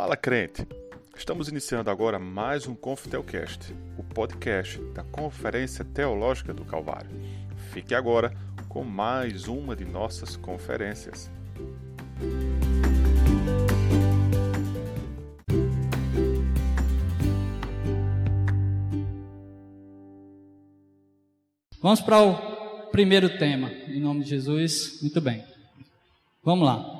Fala crente! Estamos iniciando agora mais um Confitelcast, o podcast da Conferência Teológica do Calvário. Fique agora com mais uma de nossas conferências. Vamos para o primeiro tema, em nome de Jesus. Muito bem. Vamos lá.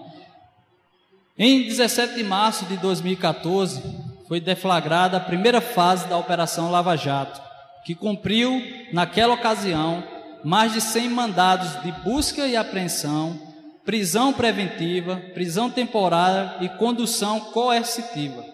Em 17 de março de 2014, foi deflagrada a primeira fase da Operação Lava Jato, que cumpriu, naquela ocasião, mais de 100 mandados de busca e apreensão, prisão preventiva, prisão temporária e condução coercitiva.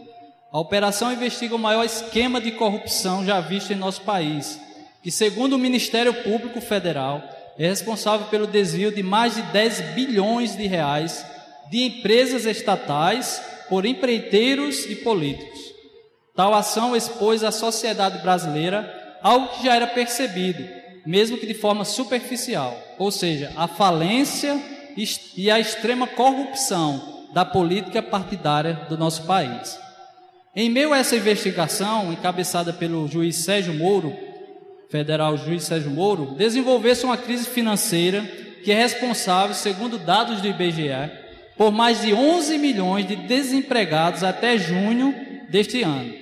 A operação investiga o maior esquema de corrupção já visto em nosso país, que, segundo o Ministério Público Federal, é responsável pelo desvio de mais de 10 bilhões de reais de empresas estatais por empreiteiros e políticos. Tal ação expôs a sociedade brasileira algo que já era percebido, mesmo que de forma superficial, ou seja, a falência e a extrema corrupção da política partidária do nosso país. Em meio a essa investigação, encabeçada pelo juiz Sérgio Moro, federal juiz Sérgio Moro, desenvolveu-se uma crise financeira que é responsável, segundo dados do IBGE, por mais de 11 milhões de desempregados até junho deste ano.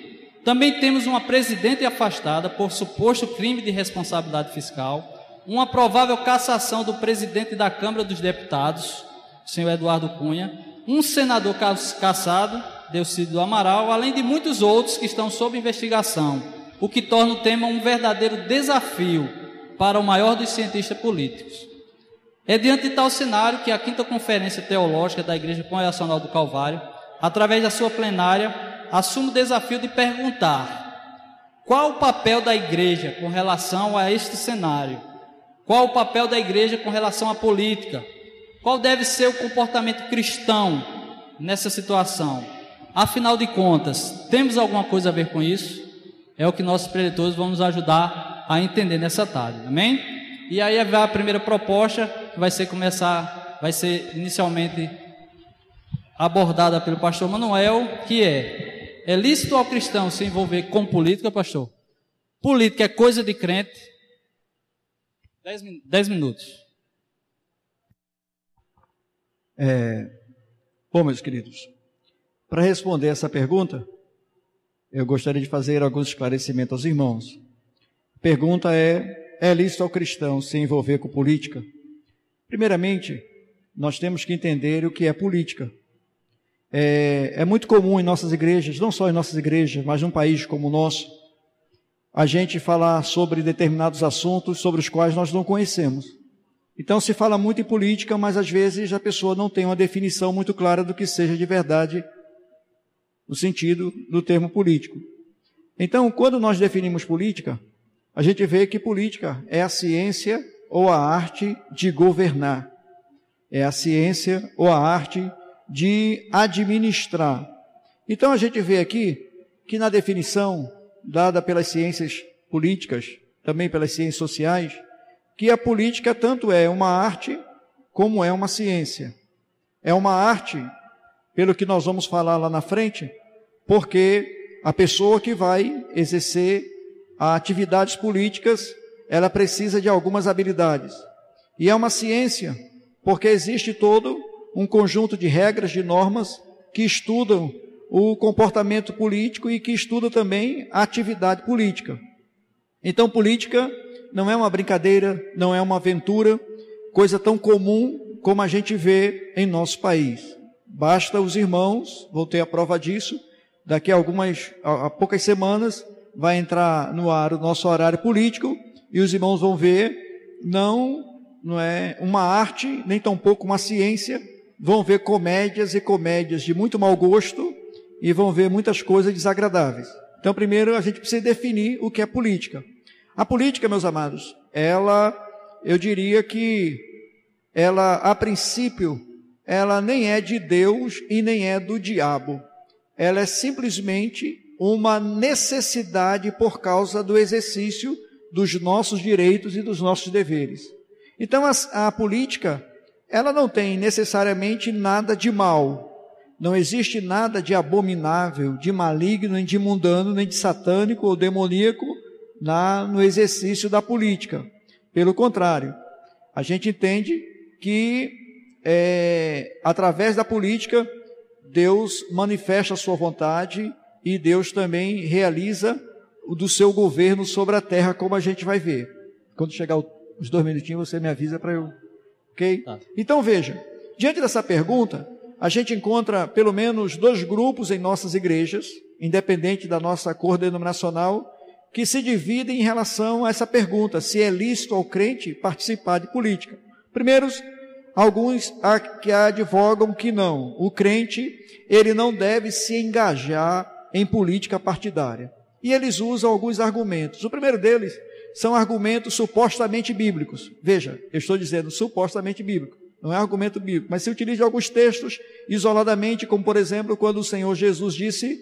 Também temos uma presidente afastada por suposto crime de responsabilidade fiscal, uma provável cassação do presidente da Câmara dos Deputados, senhor Eduardo Cunha, um senador cassado, Delcídio Amaral, além de muitos outros que estão sob investigação, o que torna o tema um verdadeiro desafio para o maior dos cientistas políticos. É diante de tal cenário que a quinta conferência teológica da Igreja Congregacional do Calvário, através da sua plenária, assume o desafio de perguntar qual o papel da igreja com relação a este cenário? Qual o papel da igreja com relação à política? Qual deve ser o comportamento cristão nessa situação? Afinal de contas, temos alguma coisa a ver com isso? É o que nossos preletores vão nos ajudar a entender nessa tarde. Amém? E aí a primeira proposta vai ser começar, vai ser inicialmente abordada pelo pastor Manuel, que é: é lícito ao cristão se envolver com política, pastor? Política é coisa de crente. Dez, dez minutos. É, bom, meus queridos, para responder essa pergunta, eu gostaria de fazer alguns esclarecimentos aos irmãos. A pergunta é é lícito ao cristão se envolver com política? Primeiramente, nós temos que entender o que é política. É, é, muito comum em nossas igrejas, não só em nossas igrejas, mas num país como o nosso, a gente falar sobre determinados assuntos sobre os quais nós não conhecemos. Então se fala muito em política, mas às vezes a pessoa não tem uma definição muito clara do que seja de verdade o sentido do termo político. Então, quando nós definimos política, a gente vê que política é a ciência ou a arte de governar. É a ciência ou a arte de administrar. Então a gente vê aqui que na definição dada pelas ciências políticas, também pelas ciências sociais, que a política tanto é uma arte como é uma ciência. É uma arte, pelo que nós vamos falar lá na frente, porque a pessoa que vai exercer atividades políticas, ela precisa de algumas habilidades. E é uma ciência, porque existe todo um conjunto de regras, de normas que estudam o comportamento político e que estuda também a atividade política. Então, política não é uma brincadeira, não é uma aventura, coisa tão comum como a gente vê em nosso país. Basta os irmãos, vou ter a prova disso, daqui a algumas, a poucas semanas, vai entrar no ar o nosso horário político e os irmãos vão ver não não é uma arte, nem tampouco uma ciência, vão ver comédias e comédias de muito mau gosto e vão ver muitas coisas desagradáveis. Então, primeiro a gente precisa definir o que é política. A política, meus amados, ela, eu diria que ela, a princípio, ela nem é de Deus e nem é do diabo. Ela é simplesmente uma necessidade por causa do exercício dos nossos direitos e dos nossos deveres. Então a, a política, ela não tem necessariamente nada de mal. não existe nada de abominável, de maligno, nem de mundano, nem de satânico ou demoníaco na, no exercício da política. Pelo contrário, a gente entende que é, através da política Deus manifesta a sua vontade e Deus também realiza do seu governo sobre a terra, como a gente vai ver. Quando chegar os dois minutinhos, você me avisa para eu. Ok? Tá. Então veja, diante dessa pergunta, a gente encontra pelo menos dois grupos em nossas igrejas, independente da nossa cor denominacional, que se dividem em relação a essa pergunta: se é lícito ao crente participar de política. Primeiros, alguns que advogam que não. O crente, ele não deve se engajar em política partidária. E eles usam alguns argumentos. O primeiro deles são argumentos supostamente bíblicos. Veja, eu estou dizendo supostamente bíblico. Não é argumento bíblico, mas se utiliza alguns textos isoladamente, como por exemplo, quando o Senhor Jesus disse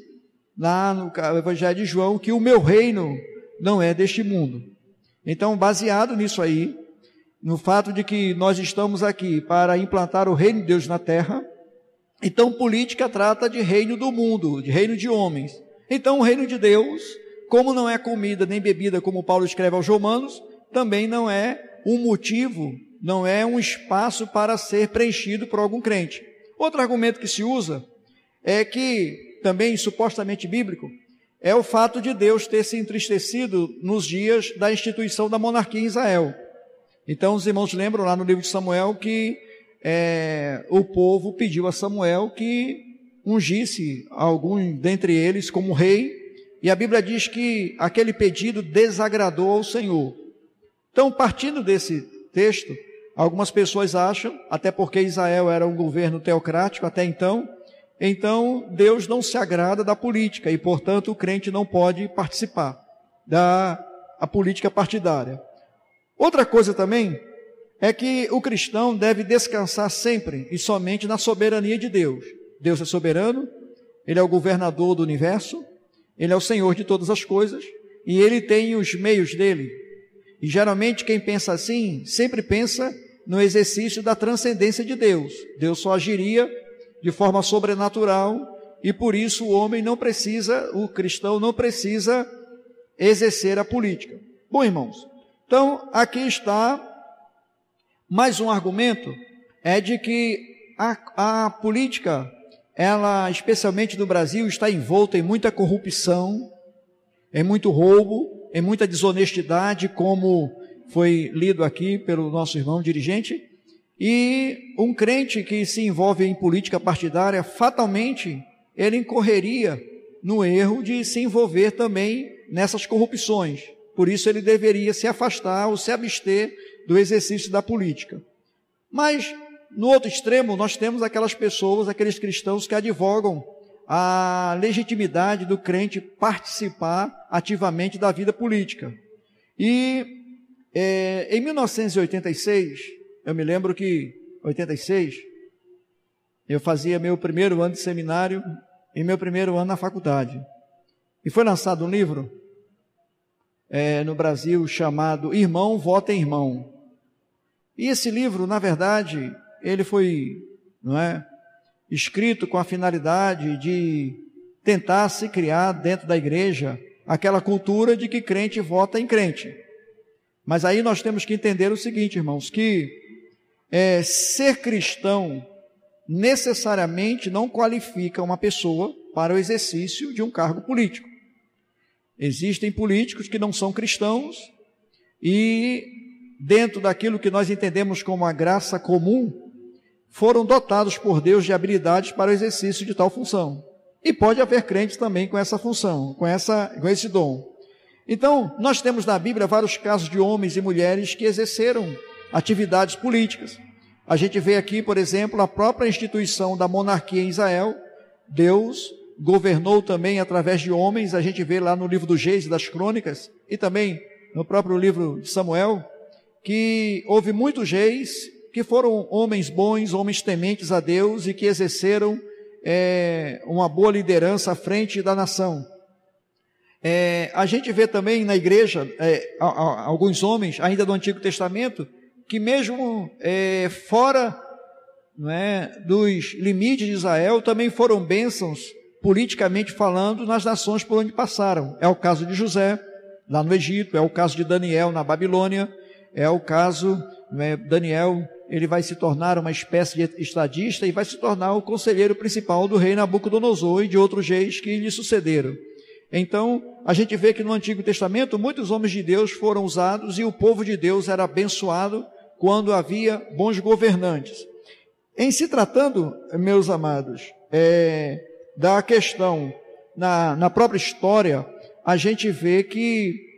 lá no Evangelho de João que o meu reino não é deste mundo. Então, baseado nisso aí, no fato de que nós estamos aqui para implantar o reino de Deus na terra, então política trata de reino do mundo, de reino de homens. Então, o reino de Deus, como não é comida nem bebida, como Paulo escreve aos Romanos, também não é um motivo não é um espaço para ser preenchido por algum crente. Outro argumento que se usa é que, também supostamente bíblico, é o fato de Deus ter se entristecido nos dias da instituição da monarquia em Israel. Então, os irmãos lembram lá no livro de Samuel que é, o povo pediu a Samuel que ungisse algum dentre eles como rei, e a Bíblia diz que aquele pedido desagradou ao Senhor. Então, partindo desse texto, Algumas pessoas acham, até porque Israel era um governo teocrático até então, então Deus não se agrada da política e, portanto, o crente não pode participar da a política partidária. Outra coisa também é que o cristão deve descansar sempre e somente na soberania de Deus. Deus é soberano, ele é o governador do universo, ele é o Senhor de todas as coisas e ele tem os meios dele. E geralmente quem pensa assim sempre pensa no exercício da transcendência de Deus. Deus só agiria de forma sobrenatural e por isso o homem não precisa, o cristão não precisa exercer a política. Bom, irmãos, então aqui está mais um argumento é de que a, a política, ela, especialmente no Brasil, está envolta em muita corrupção, em muito roubo, em muita desonestidade, como foi lido aqui pelo nosso irmão dirigente, e um crente que se envolve em política partidária, fatalmente, ele incorreria no erro de se envolver também nessas corrupções. Por isso ele deveria se afastar ou se abster do exercício da política. Mas, no outro extremo, nós temos aquelas pessoas, aqueles cristãos que advogam a legitimidade do crente participar ativamente da vida política. E é, em 1986, eu me lembro que 86, eu fazia meu primeiro ano de seminário e meu primeiro ano na faculdade. E foi lançado um livro é, no Brasil chamado Irmão Vota em Irmão. E esse livro, na verdade, ele foi, não é, escrito com a finalidade de tentar se criar dentro da igreja aquela cultura de que crente vota em crente. Mas aí nós temos que entender o seguinte, irmãos, que é, ser cristão necessariamente não qualifica uma pessoa para o exercício de um cargo político. Existem políticos que não são cristãos e, dentro daquilo que nós entendemos como a graça comum, foram dotados por Deus de habilidades para o exercício de tal função. E pode haver crentes também com essa função, com, essa, com esse dom. Então, nós temos na Bíblia vários casos de homens e mulheres que exerceram atividades políticas. A gente vê aqui, por exemplo, a própria instituição da monarquia em Israel. Deus governou também através de homens. A gente vê lá no livro do Geis das Crônicas e também no próprio livro de Samuel que houve muitos reis que foram homens bons, homens tementes a Deus e que exerceram é, uma boa liderança à frente da nação. É, a gente vê também na igreja é, alguns homens, ainda do Antigo Testamento, que mesmo é, fora é, dos limites de Israel também foram bênçãos, politicamente falando, nas nações por onde passaram. É o caso de José, lá no Egito, é o caso de Daniel na Babilônia, é o caso, é, Daniel, ele vai se tornar uma espécie de estadista e vai se tornar o conselheiro principal do rei Nabucodonosor e de outros reis que lhe sucederam. Então, a gente vê que no Antigo Testamento muitos homens de Deus foram usados e o povo de Deus era abençoado quando havia bons governantes. Em se tratando, meus amados, é, da questão na, na própria história, a gente vê que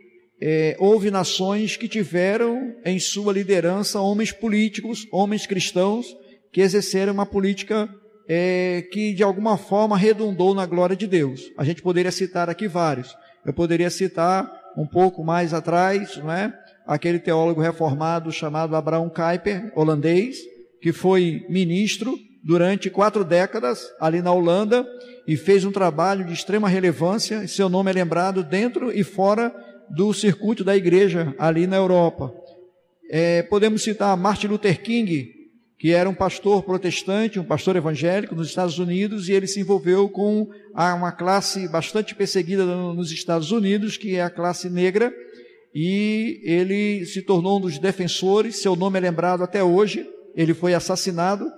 é, houve nações que tiveram em sua liderança homens políticos, homens cristãos, que exerceram uma política é, que de alguma forma redundou na glória de Deus. A gente poderia citar aqui vários. Eu poderia citar um pouco mais atrás, não é? Aquele teólogo reformado chamado Abraham Kuyper, holandês, que foi ministro durante quatro décadas ali na Holanda e fez um trabalho de extrema relevância. Seu nome é lembrado dentro e fora do circuito da igreja ali na Europa. É, podemos citar Martin Luther King, que era um pastor protestante, um pastor evangélico nos Estados Unidos, e ele se envolveu com uma classe bastante perseguida nos Estados Unidos, que é a classe negra, e ele se tornou um dos defensores, seu nome é lembrado até hoje, ele foi assassinado,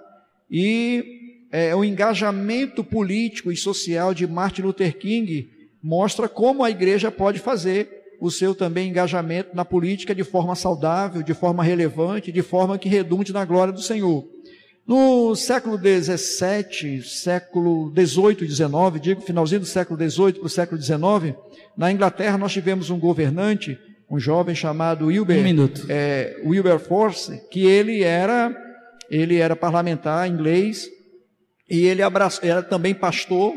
e é, o engajamento político e social de Martin Luther King mostra como a igreja pode fazer o seu também engajamento na política de forma saudável, de forma relevante, de forma que redunde na glória do Senhor. No século XVII, século XVIII e XIX, digo finalzinho do século XVIII para o século XIX, na Inglaterra nós tivemos um governante, um jovem chamado Wilber, um é, Wilber Force, que ele era, ele era parlamentar inglês e ele abraçou, era também pastor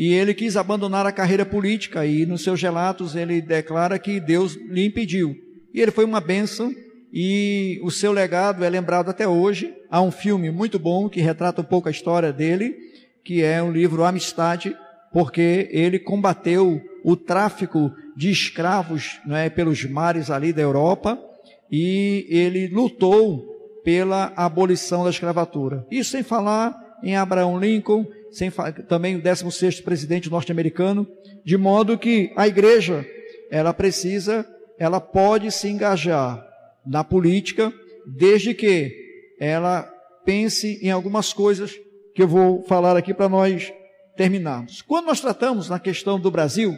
e ele quis abandonar a carreira política e nos seus relatos ele declara que Deus lhe impediu. E ele foi uma bênção e o seu legado é lembrado até hoje. Há um filme muito bom que retrata um pouco a história dele, que é um livro Amistade, porque ele combateu o tráfico de escravos não é, pelos mares ali da Europa e ele lutou pela abolição da escravatura. Isso sem falar em Abraão Lincoln sem, também o 16º presidente norte-americano, de modo que a igreja, ela precisa, ela pode se engajar na política, desde que ela pense em algumas coisas que eu vou falar aqui para nós terminarmos. Quando nós tratamos na questão do Brasil,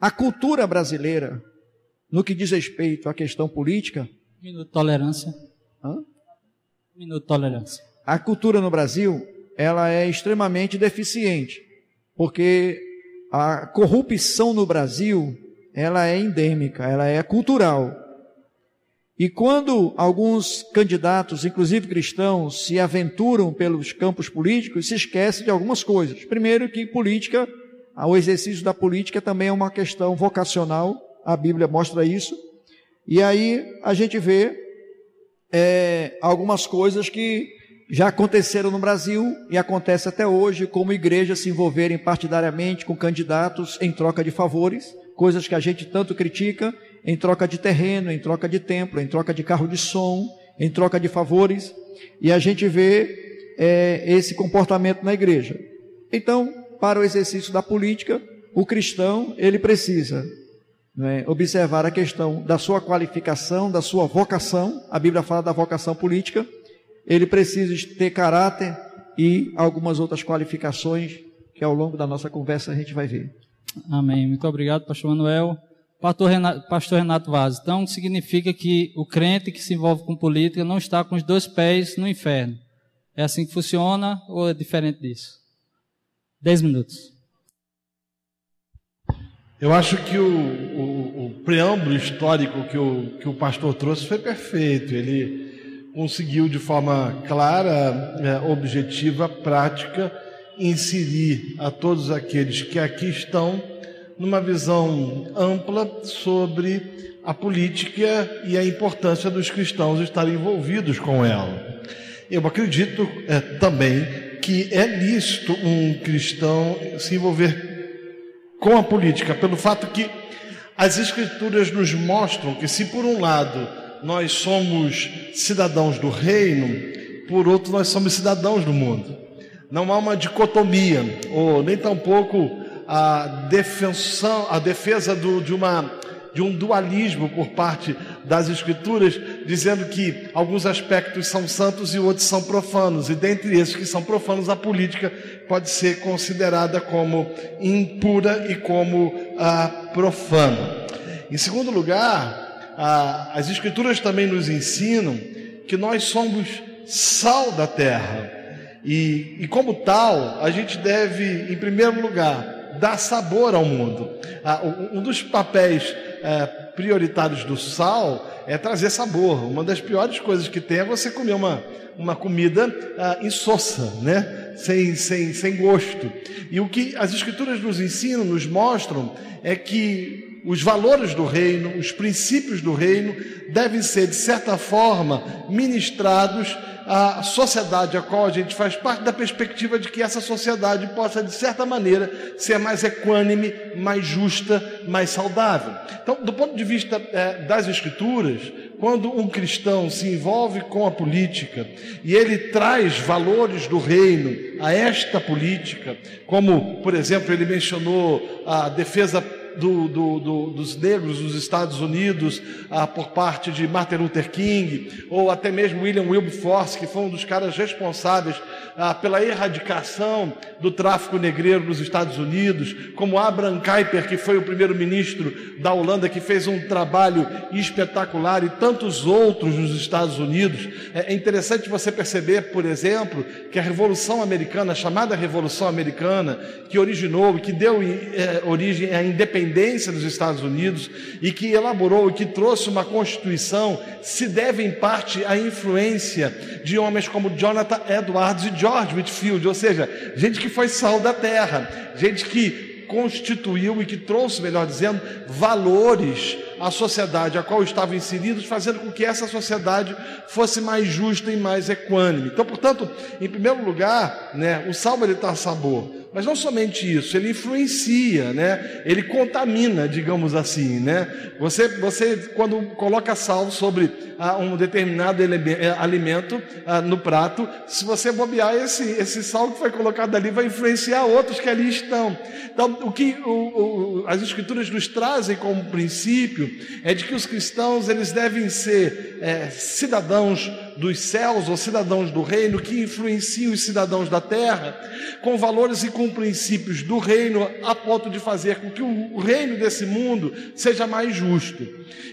a cultura brasileira, no que diz respeito à questão política. Minuto tolerância. Hã? Minuto de tolerância. A cultura no Brasil, ela é extremamente deficiente, porque a corrupção no Brasil, ela é endêmica, ela é cultural. E quando alguns candidatos, inclusive cristãos, se aventuram pelos campos políticos, se esquecem de algumas coisas. Primeiro que política, o exercício da política também é uma questão vocacional, a Bíblia mostra isso. E aí a gente vê é, algumas coisas que já aconteceram no Brasil e acontece até hoje, como igrejas se envolverem partidariamente com candidatos em troca de favores, coisas que a gente tanto critica, em troca de terreno, em troca de templo, em troca de carro de som, em troca de favores, e a gente vê é, esse comportamento na igreja. Então, para o exercício da política, o cristão ele precisa né, observar a questão da sua qualificação, da sua vocação. A Bíblia fala da vocação política ele precisa ter caráter e algumas outras qualificações que ao longo da nossa conversa a gente vai ver. Amém. Muito obrigado, pastor Manuel. Pastor Renato, pastor Renato Vaz, então significa que o crente que se envolve com política não está com os dois pés no inferno. É assim que funciona ou é diferente disso? Dez minutos. Eu acho que o, o, o preâmbulo histórico que o, que o pastor trouxe foi perfeito. Ele conseguiu de forma clara, é, objetiva, prática, inserir a todos aqueles que aqui estão numa visão ampla sobre a política e a importância dos cristãos estarem envolvidos com ela. Eu acredito é, também que é lícito um cristão se envolver com a política, pelo fato que as Escrituras nos mostram que, se por um lado nós somos cidadãos do reino, por outro, nós somos cidadãos do mundo. Não há uma dicotomia, ou nem tampouco a, defensão, a defesa do, de, uma, de um dualismo por parte das Escrituras, dizendo que alguns aspectos são santos e outros são profanos, e dentre esses que são profanos, a política pode ser considerada como impura e como ah, profana. Em segundo lugar, as Escrituras também nos ensinam que nós somos sal da terra. E, e como tal, a gente deve, em primeiro lugar, dar sabor ao mundo. Ah, um dos papéis é, prioritários do sal é trazer sabor. Uma das piores coisas que tem é você comer uma, uma comida ah, insossa, né? sem, sem, sem gosto. E o que as Escrituras nos ensinam, nos mostram, é que os valores do reino, os princípios do reino, devem ser, de certa forma, ministrados à sociedade a qual a gente faz parte, da perspectiva de que essa sociedade possa, de certa maneira, ser mais equânime, mais justa, mais saudável. Então, do ponto de vista é, das Escrituras, quando um cristão se envolve com a política e ele traz valores do reino a esta política, como, por exemplo, ele mencionou a defesa do, do, do, dos negros dos Estados Unidos ah, por parte de Martin Luther King, ou até mesmo William Wilberforce, que foi um dos caras responsáveis ah, pela erradicação do tráfico negreiro nos Estados Unidos, como Abraham Kuyper, que foi o primeiro-ministro da Holanda, que fez um trabalho espetacular, e tantos outros nos Estados Unidos. É, é interessante você perceber, por exemplo, que a Revolução Americana, chamada Revolução Americana, que originou e que deu é, origem à independência dos Estados Unidos e que elaborou e que trouxe uma Constituição, se deve em parte à influência de homens como Jonathan Edwards e George Whitfield, ou seja, gente que foi sal da terra, gente que constituiu e que trouxe, melhor dizendo, valores à sociedade a qual estavam inseridos, fazendo com que essa sociedade fosse mais justa e mais equânime. Então, portanto, em primeiro lugar, né, o sal ele está sabor. Mas não somente isso, ele influencia, né? Ele contamina, digamos assim, né? Você, você quando coloca sal sobre ah, um determinado eh, alimento ah, no prato, se você bobear esse, esse sal que foi colocado ali vai influenciar outros que ali estão. Então, o que o, o, as escrituras nos trazem como princípio é de que os cristãos eles devem ser é, cidadãos dos céus ou cidadãos do reino que influenciam os cidadãos da terra com valores e com princípios do reino a ponto de fazer com que o reino desse mundo seja mais justo.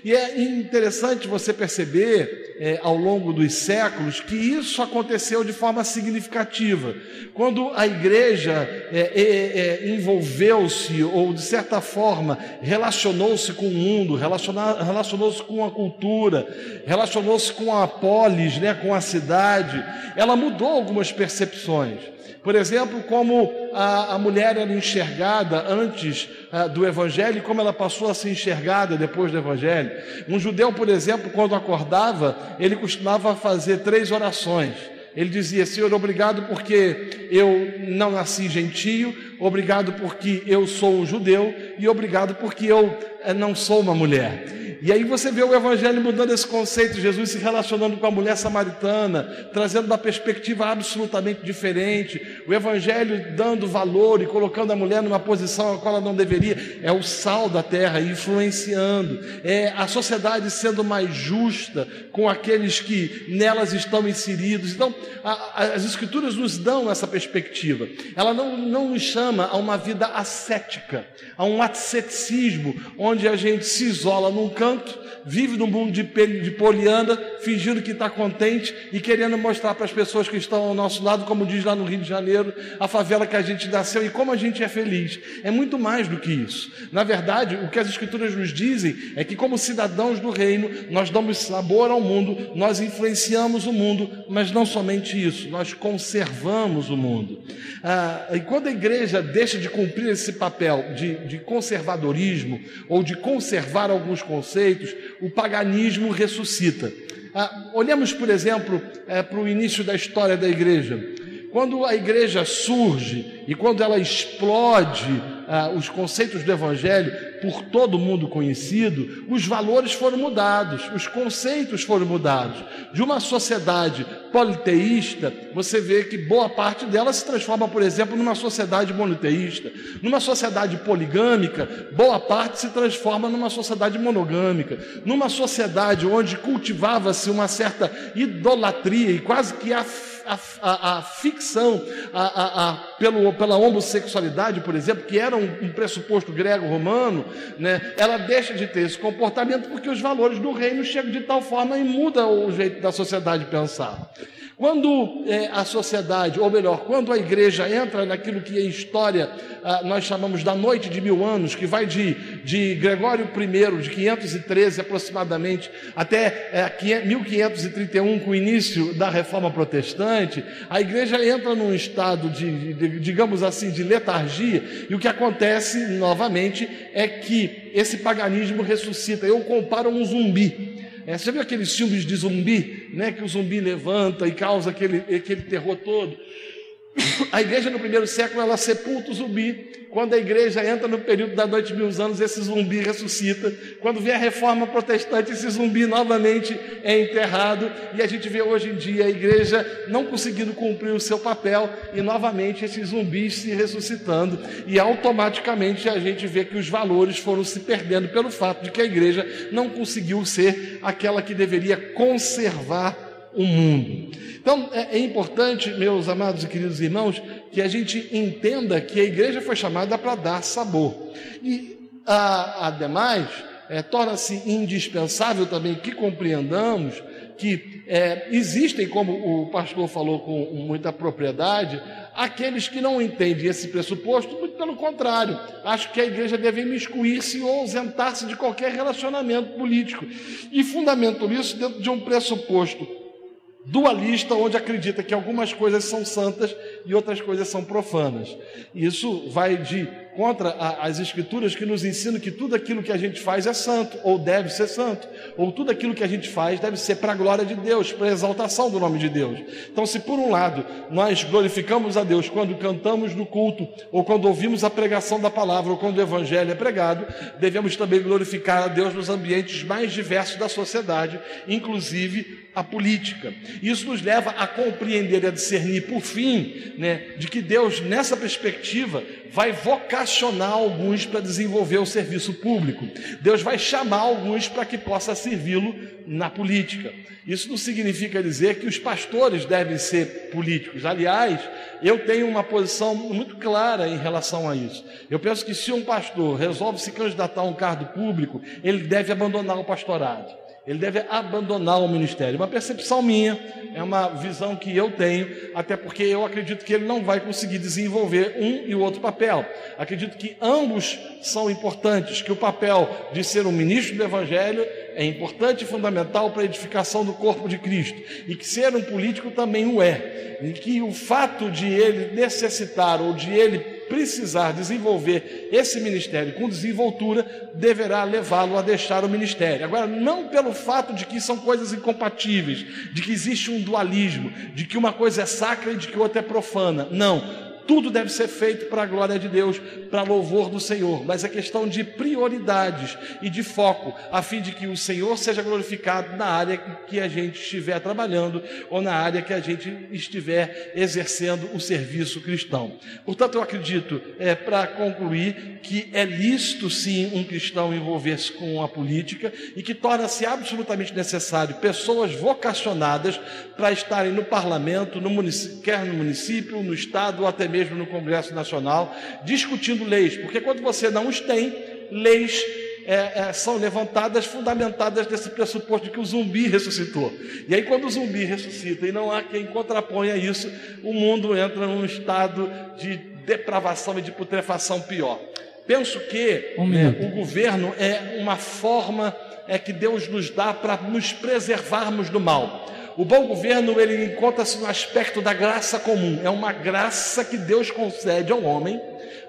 E é interessante você perceber é, ao longo dos séculos que isso aconteceu de forma significativa. Quando a igreja é, é, é envolveu-se ou de certa forma relacionou-se com o mundo, relacionou-se com a cultura, relacionou-se com a polis, né, com a cidade, ela mudou algumas percepções. Por exemplo, como a, a mulher era enxergada antes ah, do Evangelho e como ela passou a ser enxergada depois do Evangelho. Um judeu, por exemplo, quando acordava, ele costumava fazer três orações. Ele dizia: Senhor, obrigado porque eu não nasci gentio, obrigado porque eu sou um judeu e obrigado porque eu não sou uma mulher. E aí você vê o Evangelho mudando esse conceito, Jesus se relacionando com a mulher samaritana, trazendo uma perspectiva absolutamente diferente, o Evangelho dando valor e colocando a mulher numa posição a qual ela não deveria, é o sal da terra influenciando, é a sociedade sendo mais justa com aqueles que nelas estão inseridos. Então, a, a, as Escrituras nos dão essa perspectiva, ela não, não nos chama a uma vida ascética, a um asceticismo, onde a gente se isola num canto vive num mundo de, de polianda, fingindo que está contente e querendo mostrar para as pessoas que estão ao nosso lado, como diz lá no Rio de Janeiro, a favela que a gente nasceu e como a gente é feliz. É muito mais do que isso. Na verdade, o que as Escrituras nos dizem é que, como cidadãos do reino, nós damos sabor ao mundo, nós influenciamos o mundo, mas não somente isso, nós conservamos o mundo. Ah, e quando a igreja deixa de cumprir esse papel de, de conservadorismo ou de conservar alguns conceitos, o paganismo ressuscita. Ah, olhamos, por exemplo, é, para o início da história da igreja. Quando a igreja surge e quando ela explode ah, os conceitos do Evangelho, por todo mundo conhecido, os valores foram mudados, os conceitos foram mudados. De uma sociedade politeísta, você vê que boa parte dela se transforma, por exemplo, numa sociedade monoteísta. Numa sociedade poligâmica, boa parte se transforma numa sociedade monogâmica. Numa sociedade onde cultivava-se uma certa idolatria e quase que a a, a, a ficção a, pelo, pela homossexualidade, por exemplo, que era um, um pressuposto grego-romano, né, ela deixa de ter esse comportamento porque os valores do reino chegam de tal forma e muda o jeito da sociedade pensar. Quando é, a sociedade, ou melhor, quando a igreja entra naquilo que em história ah, nós chamamos da noite de mil anos, que vai de, de Gregório I, de 513 aproximadamente, até é, 1531, com o início da reforma protestante, a igreja entra num estado de, de, digamos assim, de letargia, e o que acontece novamente é que esse paganismo ressuscita. Eu comparo um zumbi. É, você viu aqueles filmes de zumbi, né, que o zumbi levanta e causa aquele, aquele terror todo? A igreja no primeiro século ela sepulta o zumbi. Quando a igreja entra no período da noite de mil anos, esse zumbi ressuscita. Quando vem a reforma protestante, esse zumbi novamente é enterrado. E a gente vê hoje em dia a igreja não conseguindo cumprir o seu papel e novamente esses zumbis se ressuscitando. E automaticamente a gente vê que os valores foram se perdendo pelo fato de que a igreja não conseguiu ser aquela que deveria conservar o mundo. Então, é, é, importante, meus amados e queridos irmãos, que a gente entenda que a igreja foi chamada para dar sabor. E, a, ademais, é, torna-se indispensável também que compreendamos que é, existem, como o pastor falou com muita propriedade, aqueles que não entendem esse pressuposto, muito pelo contrário, acho que a igreja deve imiscuir-se ou ausentar-se de qualquer relacionamento político. E fundamento isso dentro de um pressuposto dualista, onde acredita que algumas coisas são santas e outras coisas são profanas. Isso vai de contra a, as escrituras que nos ensinam que tudo aquilo que a gente faz é santo, ou deve ser santo, ou tudo aquilo que a gente faz deve ser para a glória de Deus, para a exaltação do nome de Deus. Então, se por um lado nós glorificamos a Deus quando cantamos no culto, ou quando ouvimos a pregação da palavra, ou quando o evangelho é pregado, devemos também glorificar a Deus nos ambientes mais diversos da sociedade, inclusive a política. Isso nos leva a compreender e a discernir, por fim, né, de que Deus, nessa perspectiva, vai vocacionar alguns para desenvolver o serviço público. Deus vai chamar alguns para que possa servi-lo na política. Isso não significa dizer que os pastores devem ser políticos. Aliás, eu tenho uma posição muito clara em relação a isso. Eu penso que se um pastor resolve se candidatar a um cargo público, ele deve abandonar o pastorado. Ele deve abandonar o ministério. Uma percepção minha, é uma visão que eu tenho, até porque eu acredito que ele não vai conseguir desenvolver um e o outro papel. Acredito que ambos são importantes, que o papel de ser um ministro do Evangelho é importante e fundamental para a edificação do corpo de Cristo, e que ser um político também o é. E que o fato de ele necessitar ou de ele precisar desenvolver esse ministério com desenvoltura, deverá levá-lo a deixar o ministério. Agora, não pelo fato de que são coisas incompatíveis, de que existe um dualismo, de que uma coisa é sacra e de que outra é profana. Não tudo deve ser feito para a glória de Deus, para louvor do Senhor, mas é questão de prioridades e de foco, a fim de que o Senhor seja glorificado na área que a gente estiver trabalhando ou na área que a gente estiver exercendo o serviço cristão. Portanto, eu acredito, é, para concluir, que é lícito sim um cristão envolver-se com a política e que torna-se absolutamente necessário pessoas vocacionadas para estarem no parlamento, no quer no município, no estado ou até mesmo no Congresso Nacional, discutindo leis, porque quando você não os tem, leis é, é, são levantadas, fundamentadas nesse pressuposto de que o zumbi ressuscitou. E aí, quando o zumbi ressuscita e não há quem contraponha isso, o mundo entra num estado de depravação e de putrefação pior. Penso que um né, o governo é uma forma é que Deus nos dá para nos preservarmos do mal. O bom governo ele encontra-se no aspecto da graça comum. É uma graça que Deus concede ao homem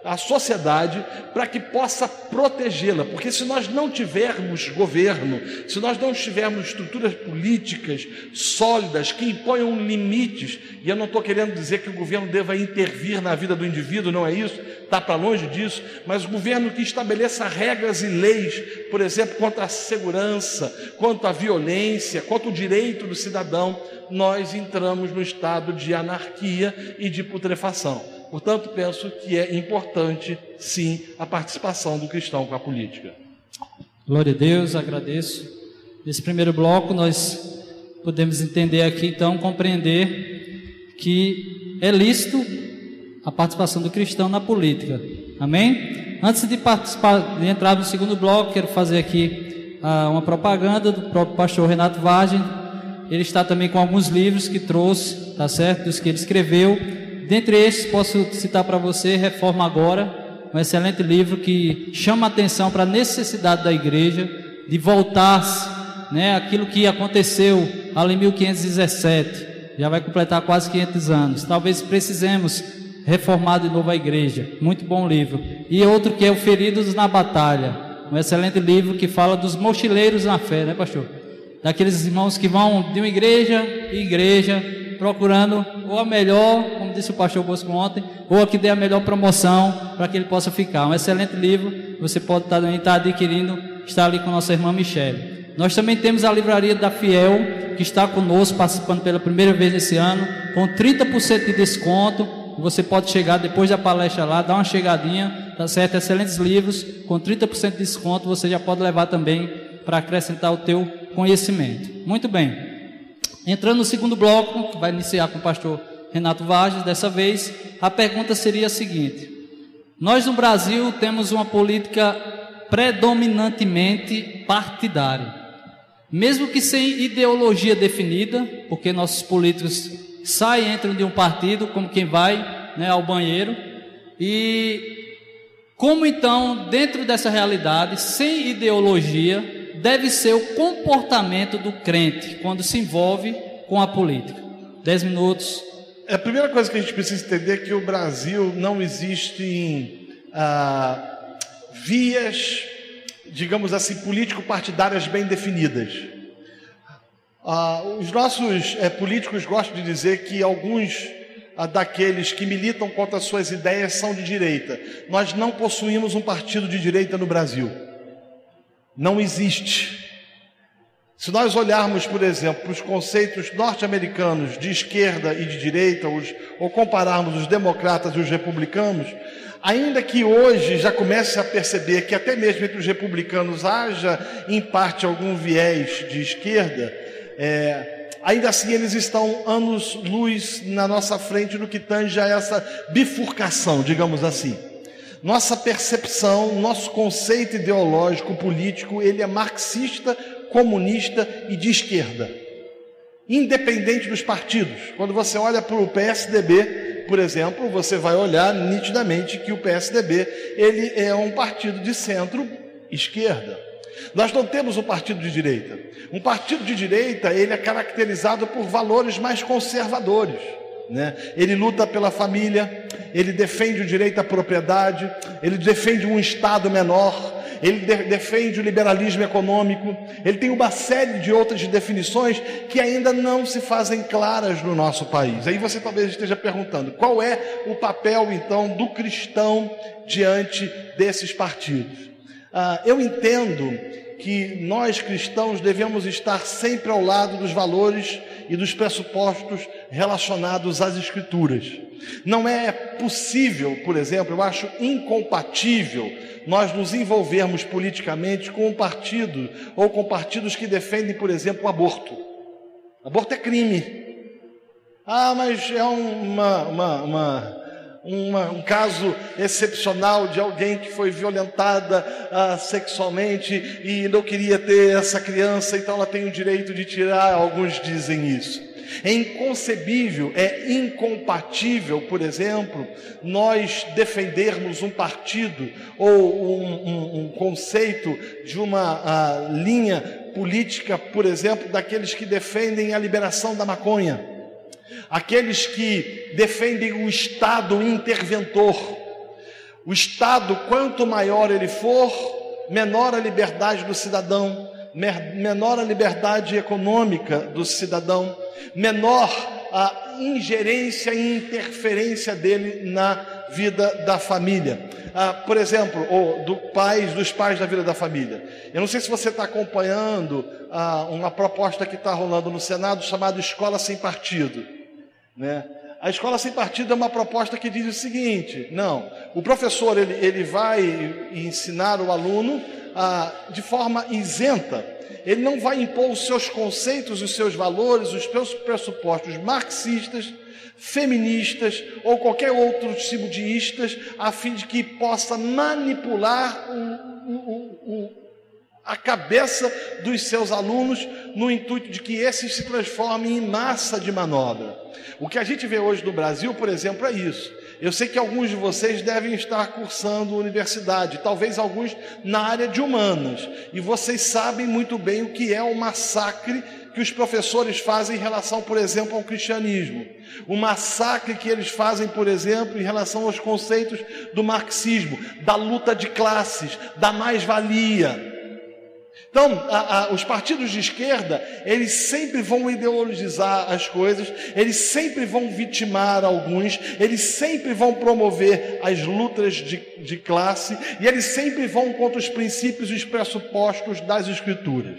a sociedade para que possa protegê-la, porque se nós não tivermos governo, se nós não tivermos estruturas políticas sólidas que imponham limites, e eu não estou querendo dizer que o governo deva intervir na vida do indivíduo, não é isso, está para longe disso, mas o governo que estabeleça regras e leis, por exemplo, contra a segurança, quanto à violência, quanto ao direito do cidadão, nós entramos no estado de anarquia e de putrefação. Portanto, penso que é importante, sim, a participação do cristão com a política. Glória a Deus, agradeço. Nesse primeiro bloco, nós podemos entender aqui, então, compreender que é lícito a participação do cristão na política. Amém? Antes de participar, de entrar no segundo bloco, quero fazer aqui ah, uma propaganda do próprio pastor Renato Vargem. Ele está também com alguns livros que trouxe, tá certo? Dos que ele escreveu. Dentre estes, posso citar para você Reforma Agora, um excelente livro que chama atenção para a necessidade da igreja de voltar né, aquilo que aconteceu ali em 1517. Já vai completar quase 500 anos. Talvez precisemos reformar de novo a igreja. Muito bom livro. E outro que é o Feridos na Batalha. Um excelente livro que fala dos mochileiros na fé, né, pastor? Daqueles irmãos que vão de uma igreja em igreja, procurando ou a melhor, como disse o pastor Bosco ontem, ou a que dê a melhor promoção para que ele possa ficar. Um excelente livro, você pode estar, estar adquirindo, está ali com nossa irmã Michelle. Nós também temos a livraria da Fiel, que está conosco, participando pela primeira vez esse ano, com 30% de desconto. Você pode chegar depois da palestra lá, dar uma chegadinha, tá certo? Excelentes livros, com 30% de desconto, você já pode levar também para acrescentar o teu conhecimento. Muito bem. Entrando no segundo bloco, que vai iniciar com o pastor Renato Vargas, dessa vez, a pergunta seria a seguinte: Nós no Brasil temos uma política predominantemente partidária. Mesmo que sem ideologia definida, porque nossos políticos saem e entram de um partido como quem vai né, ao banheiro. E como então, dentro dessa realidade, sem ideologia, deve ser o comportamento do crente quando se envolve com a política? Dez minutos. É, a primeira coisa que a gente precisa entender é que o Brasil não existe ah, vias, digamos assim, político-partidárias bem definidas. Ah, os nossos é, políticos gostam de dizer que alguns ah, daqueles que militam contra suas ideias são de direita. Nós não possuímos um partido de direita no Brasil não existe. Se nós olharmos, por exemplo, os conceitos norte-americanos de esquerda e de direita, ou compararmos os democratas e os republicanos, ainda que hoje já comece a perceber que até mesmo entre os republicanos haja, em parte, algum viés de esquerda, é, ainda assim eles estão anos-luz na nossa frente no que tange a essa bifurcação, digamos assim. Nossa percepção, nosso conceito ideológico, político, ele é marxista, comunista e de esquerda. Independente dos partidos. Quando você olha para o PSDB, por exemplo, você vai olhar nitidamente que o PSDB ele é um partido de centro-esquerda. Nós não temos um partido de direita. Um partido de direita ele é caracterizado por valores mais conservadores. Né? Ele luta pela família, ele defende o direito à propriedade, ele defende um Estado menor, ele de defende o liberalismo econômico, ele tem uma série de outras definições que ainda não se fazem claras no nosso país. Aí você talvez esteja perguntando: qual é o papel então do cristão diante desses partidos? Ah, eu entendo que nós cristãos devemos estar sempre ao lado dos valores e dos pressupostos relacionados às Escrituras. Não é possível, por exemplo, eu acho incompatível nós nos envolvermos politicamente com um partido ou com partidos que defendem, por exemplo, o aborto. Aborto é crime. Ah, mas é uma, uma, uma uma, um caso excepcional de alguém que foi violentada ah, sexualmente e não queria ter essa criança, então ela tem o direito de tirar. Alguns dizem isso. É inconcebível, é incompatível, por exemplo, nós defendermos um partido ou um, um, um conceito de uma ah, linha política, por exemplo, daqueles que defendem a liberação da maconha aqueles que defendem o Estado interventor, O Estado, quanto maior ele for, menor a liberdade do cidadão, menor a liberdade econômica do cidadão, menor a ingerência e interferência dele na vida da família. Ah, por exemplo, ou do pais, dos pais da vida da família. Eu não sei se você está acompanhando ah, uma proposta que está rolando no Senado chamada Escola Sem Partido. Né? A escola sem partido é uma proposta que diz o seguinte: não, o professor ele, ele vai ensinar o aluno ah, de forma isenta, ele não vai impor os seus conceitos, os seus valores, os seus pressupostos marxistas, feministas ou qualquer outro tipo de istas, a fim de que possa manipular o, o, o, a cabeça dos seus alunos no intuito de que esses se transformem em massa de manobra. O que a gente vê hoje no Brasil, por exemplo, é isso. Eu sei que alguns de vocês devem estar cursando universidade, talvez alguns na área de humanas, e vocês sabem muito bem o que é o massacre que os professores fazem em relação, por exemplo, ao cristianismo. O massacre que eles fazem, por exemplo, em relação aos conceitos do marxismo, da luta de classes, da mais-valia. Então, a, a, os partidos de esquerda, eles sempre vão ideologizar as coisas, eles sempre vão vitimar alguns, eles sempre vão promover as lutas de, de classe e eles sempre vão contra os princípios e os pressupostos das Escrituras.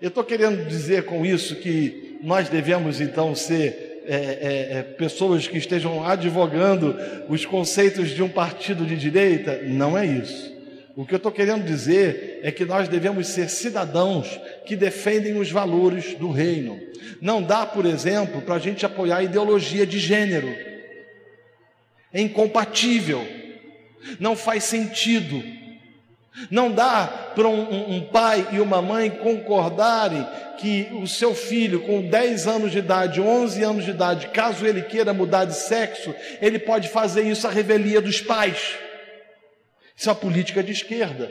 Eu estou querendo dizer com isso que nós devemos então ser é, é, é, pessoas que estejam advogando os conceitos de um partido de direita? Não é isso. O que eu estou querendo dizer é que nós devemos ser cidadãos que defendem os valores do reino. Não dá, por exemplo, para a gente apoiar a ideologia de gênero. É incompatível. Não faz sentido. Não dá para um, um, pai e uma mãe concordarem que o seu filho, com 10 anos de idade, 11 anos de idade, caso ele queira mudar de sexo, ele pode fazer isso à revelia dos pais. Isso é uma política de esquerda.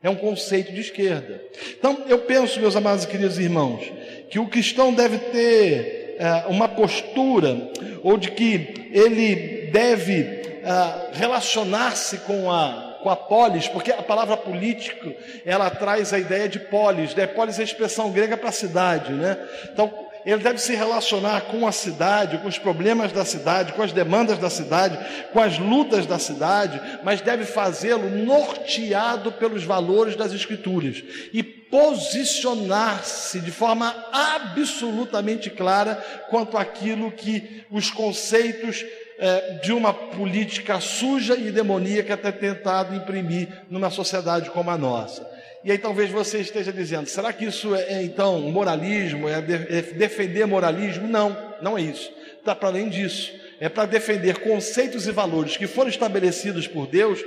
É um conceito de esquerda. Então, eu penso, meus amados e queridos irmãos, que o cristão deve ter é, uma postura, ou de que ele deve é, relacionar-se com a, com a polis, porque a palavra político, ela traz a ideia de polis, né? Polis é a expressão grega para cidade, né? Então, ele deve se relacionar com a cidade, com os problemas da cidade, com as demandas da cidade, com as lutas da cidade, mas deve fazê-lo norteado pelos valores das Escrituras e posicionar-se de forma absolutamente clara quanto àquilo que os conceitos eh, de uma política suja e demoníaca tem tentado imprimir numa sociedade como a nossa. E aí talvez você esteja dizendo: será que isso é, é então moralismo? É, é defender moralismo? Não, não é isso. Está para além disso. É para defender conceitos e valores que foram estabelecidos por Deus,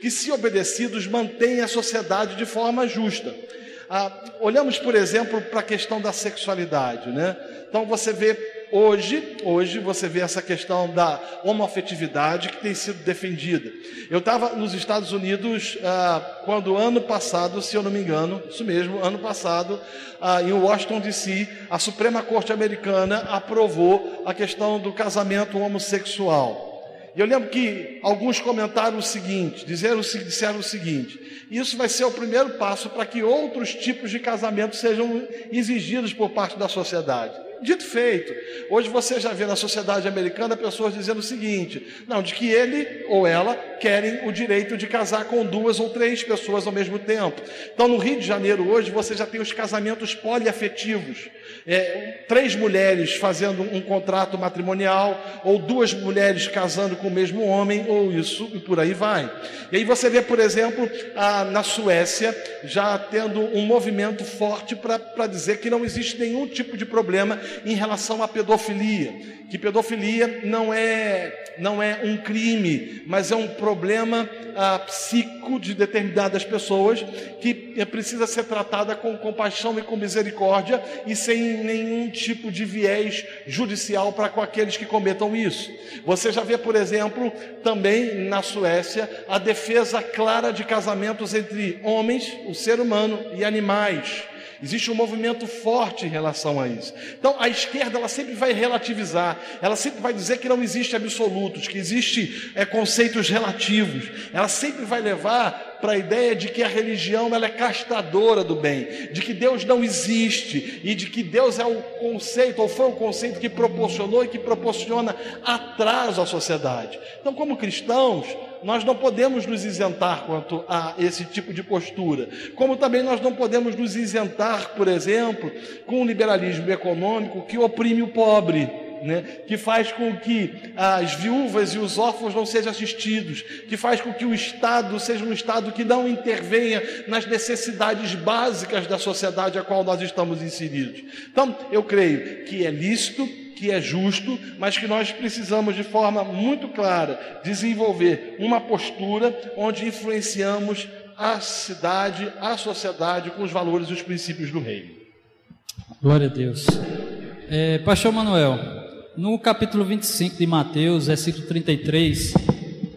que, se obedecidos, mantêm a sociedade de forma justa. Ah, olhamos, por exemplo, para a questão da sexualidade, né? Então você vê hoje, hoje você vê essa questão da homoafetividade que tem sido defendida. Eu estava nos Estados Unidos ah, quando ano passado, se eu não me engano, isso mesmo, ano passado, ah, em Washington D.C., a Suprema Corte Americana aprovou a questão do casamento homossexual. E eu lembro que alguns comentaram o seguinte, disseram, disseram o seguinte: isso vai ser o primeiro passo para que outros tipos de casamento sejam exigidos por parte da sociedade. Dito feito. Hoje você já vê na sociedade americana pessoas dizendo o seguinte: não, de que ele ou ela querem o direito de casar com duas ou três pessoas ao mesmo tempo. Então, no Rio de Janeiro, hoje, você já tem os casamentos poliafetivos. É, três mulheres fazendo um contrato matrimonial, ou duas mulheres casando com o mesmo homem, ou isso e por aí vai. E aí você vê, por exemplo, a, na Suécia, já tendo um movimento forte para dizer que não existe nenhum tipo de problema em relação à pedofilia, que pedofilia não é não é um crime, mas é um problema ah, psíquico de determinadas pessoas que precisa ser tratada com compaixão e com misericórdia e sem nenhum tipo de viés judicial para com aqueles que cometam isso. Você já vê, por exemplo, também na Suécia, a defesa clara de casamentos entre homens, o ser humano e animais Existe um movimento forte em relação a isso. Então, a esquerda ela sempre vai relativizar, ela sempre vai dizer que não existe absolutos, que existe é, conceitos relativos. Ela sempre vai levar para a ideia de que a religião ela é castradora do bem, de que Deus não existe e de que Deus é o conceito, ou foi o conceito que proporcionou e que proporciona atraso à sociedade. Então, como cristãos, nós não podemos nos isentar quanto a esse tipo de postura, como também nós não podemos nos isentar, por exemplo, com o liberalismo econômico que oprime o pobre né, que faz com que as viúvas e os órfãos não sejam assistidos, que faz com que o Estado seja um Estado que não intervenha nas necessidades básicas da sociedade a qual nós estamos inseridos. Então, eu creio que é lícito, que é justo, mas que nós precisamos de forma muito clara desenvolver uma postura onde influenciamos a cidade, a sociedade com os valores e os princípios do reino. Glória a Deus. É, Pastor Manuel, no capítulo 25 de Mateus, versículo 33,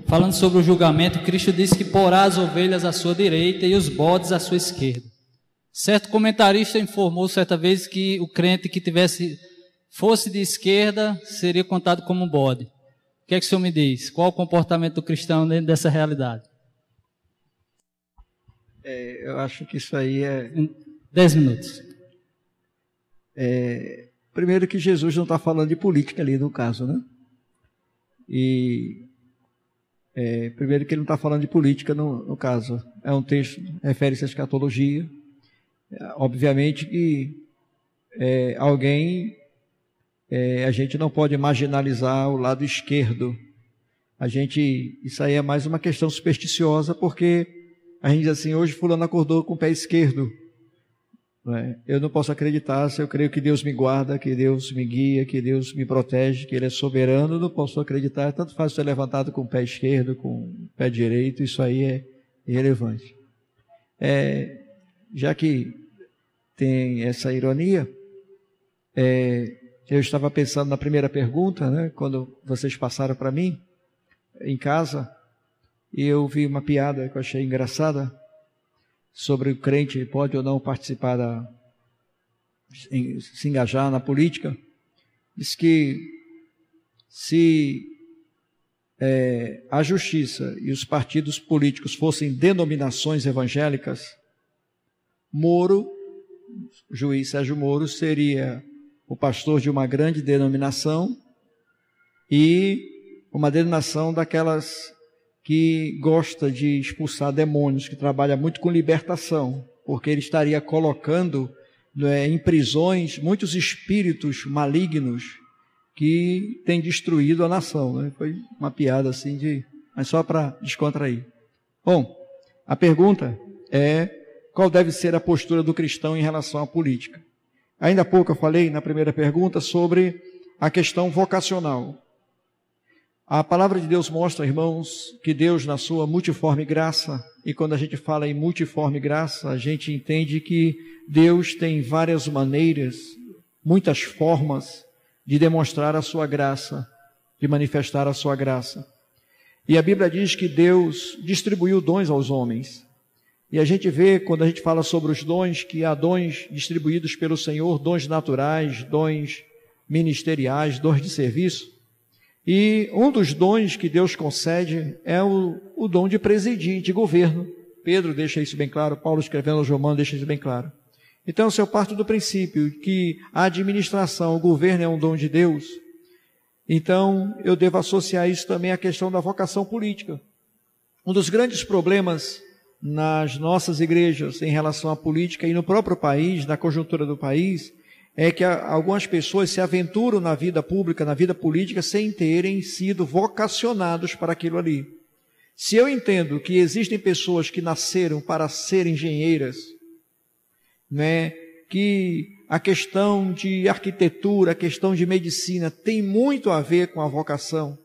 falando sobre o julgamento, Cristo disse que porá as ovelhas à sua direita e os bodes à sua esquerda. Certo comentarista informou certa vez que o crente que tivesse fosse de esquerda seria contado como um bode. O que é que o senhor me diz? Qual o comportamento do cristão dentro dessa realidade? É, eu acho que isso aí é. Dez minutos. É, Primeiro que Jesus não está falando de política ali no caso, né? E é, primeiro que ele não está falando de política no, no, caso. É um texto, refere-se à escatologia. É, obviamente que é, alguém, é, a gente não pode marginalizar o lado esquerdo. A gente, isso aí é mais uma questão supersticiosa, porque a gente diz assim, hoje fulano acordou com o pé esquerdo. Não é? Eu não posso acreditar se eu creio que Deus me guarda, que Deus me guia, que Deus me protege, que Ele é soberano. Não posso acreditar. Tanto faz ser levantado com o pé esquerdo, com o pé direito. Isso aí é irrelevante. É, já que tem essa ironia, é, eu estava pensando na primeira pergunta, né, quando vocês passaram para mim em casa, e eu vi uma piada que eu achei engraçada sobre o crente pode ou não participar da, se engajar na política, diz que se é, a justiça e os partidos políticos fossem denominações evangélicas, Moro, juiz Sérgio Moro, seria o pastor de uma grande denominação e uma denominação daquelas que gosta de expulsar demônios, que trabalha muito com libertação, porque ele estaria colocando né, em prisões muitos espíritos malignos que têm destruído a nação. Né? Foi uma piada assim de. Mas só para descontrair. Bom, a pergunta é qual deve ser a postura do cristão em relação à política. Ainda há pouco eu falei na primeira pergunta sobre a questão vocacional. A palavra de Deus mostra, irmãos, que Deus, na sua multiforme graça, e quando a gente fala em multiforme graça, a gente entende que Deus tem várias maneiras, muitas formas de demonstrar a sua graça, de manifestar a sua graça. E a Bíblia diz que Deus distribuiu dons aos homens. E a gente vê, quando a gente fala sobre os dons, que há dons distribuídos pelo Senhor, dons naturais, dons ministeriais, dons de serviço. E um dos dons que Deus concede é o, o dom de presidir, de governo. Pedro deixa isso bem claro, Paulo escrevendo aos Romanos deixa isso bem claro. Então, se eu parto do princípio que a administração, o governo é um dom de Deus, então eu devo associar isso também à questão da vocação política. Um dos grandes problemas nas nossas igrejas em relação à política e no próprio país, na conjuntura do país, é que algumas pessoas se aventuram na vida pública, na vida política, sem terem sido vocacionados para aquilo ali. Se eu entendo que existem pessoas que nasceram para ser engenheiras, né, que a questão de arquitetura, a questão de medicina tem muito a ver com a vocação.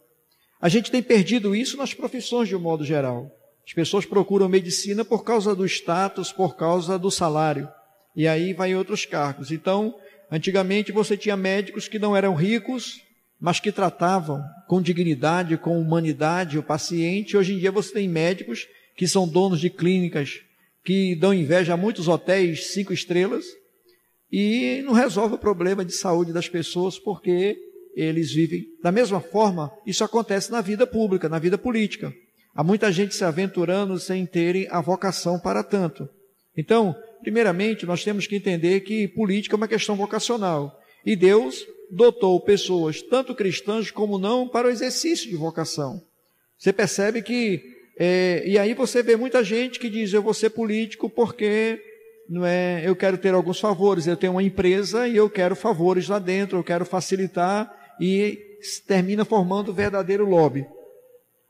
A gente tem perdido isso nas profissões de um modo geral. As pessoas procuram medicina por causa do status, por causa do salário. E aí vai outros cargos. Então, Antigamente você tinha médicos que não eram ricos, mas que tratavam com dignidade, com humanidade o paciente. Hoje em dia você tem médicos que são donos de clínicas que dão inveja a muitos hotéis cinco estrelas, e não resolve o problema de saúde das pessoas porque eles vivem da mesma forma. Isso acontece na vida pública, na vida política. Há muita gente se aventurando sem terem a vocação para tanto. Então, primeiramente, nós temos que entender que política é uma questão vocacional. E Deus dotou pessoas, tanto cristãs como não, para o exercício de vocação. Você percebe que, é, e aí você vê muita gente que diz: eu vou ser político porque não é, eu quero ter alguns favores, eu tenho uma empresa e eu quero favores lá dentro, eu quero facilitar e termina formando verdadeiro lobby,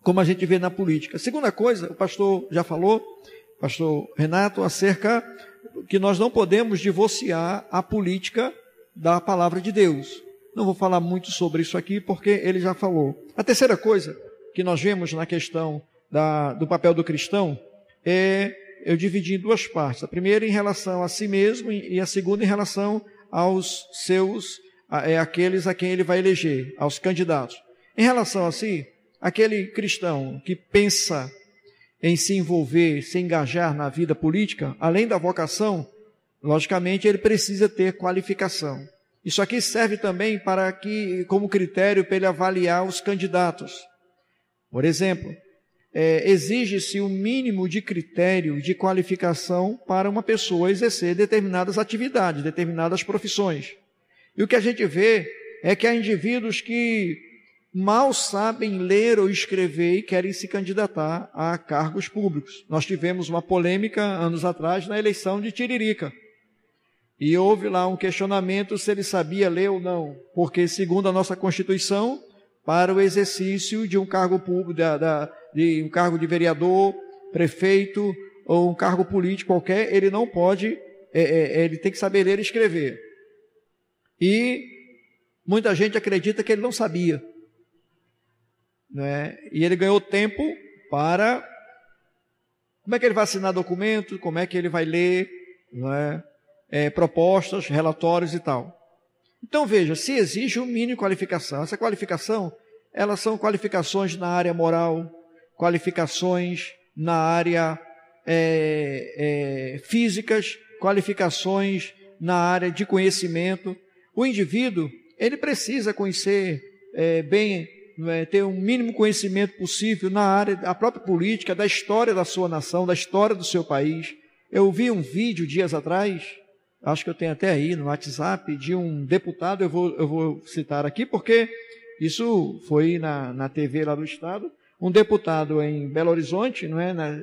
como a gente vê na política. Segunda coisa, o pastor já falou, pastor Renato, acerca que nós não podemos divorciar a política da palavra de Deus. Não vou falar muito sobre isso aqui porque ele já falou. A terceira coisa que nós vemos na questão da, do papel do cristão é eu dividi em duas partes. A primeira em relação a si mesmo e a segunda em relação aos seus, é, aqueles a quem ele vai eleger, aos candidatos. Em relação a si, aquele cristão que pensa em se envolver, se engajar na vida política, além da vocação, logicamente ele precisa ter qualificação. Isso aqui serve também para que, como critério para ele avaliar os candidatos. Por exemplo, é, exige-se um mínimo de critério de qualificação para uma pessoa exercer determinadas atividades, determinadas profissões. E o que a gente vê é que há indivíduos que mal sabem ler ou escrever e querem se candidatar a cargos públicos. Nós tivemos uma polêmica anos atrás na eleição de Tiririca. E houve lá um questionamento se ele sabia ler ou não, porque segundo a nossa Constituição, para o exercício de um cargo público, da, da, de um cargo de vereador, prefeito ou um cargo político qualquer, ele não pode, é, é, é, ele tem que saber ler e escrever. E muita gente acredita que ele não sabia. Né? E ele ganhou tempo para. Como é que ele vai assinar documento? Como é que ele vai ler né? é, propostas, relatórios e tal. Então veja, se exige um mínimo qualificação. Essa qualificação, elas são qualificações na área moral, qualificações na área é, é, físicas, qualificações na área de conhecimento. O indivíduo, ele precisa conhecer é, bem, é, ter um mínimo conhecimento possível na área da própria política, da história da sua nação, da história do seu país. Eu vi um vídeo dias atrás, acho que eu tenho até aí no WhatsApp, de um deputado, eu vou, eu vou citar aqui, porque isso foi na, na TV lá do Estado, um deputado em Belo Horizonte, não é, na,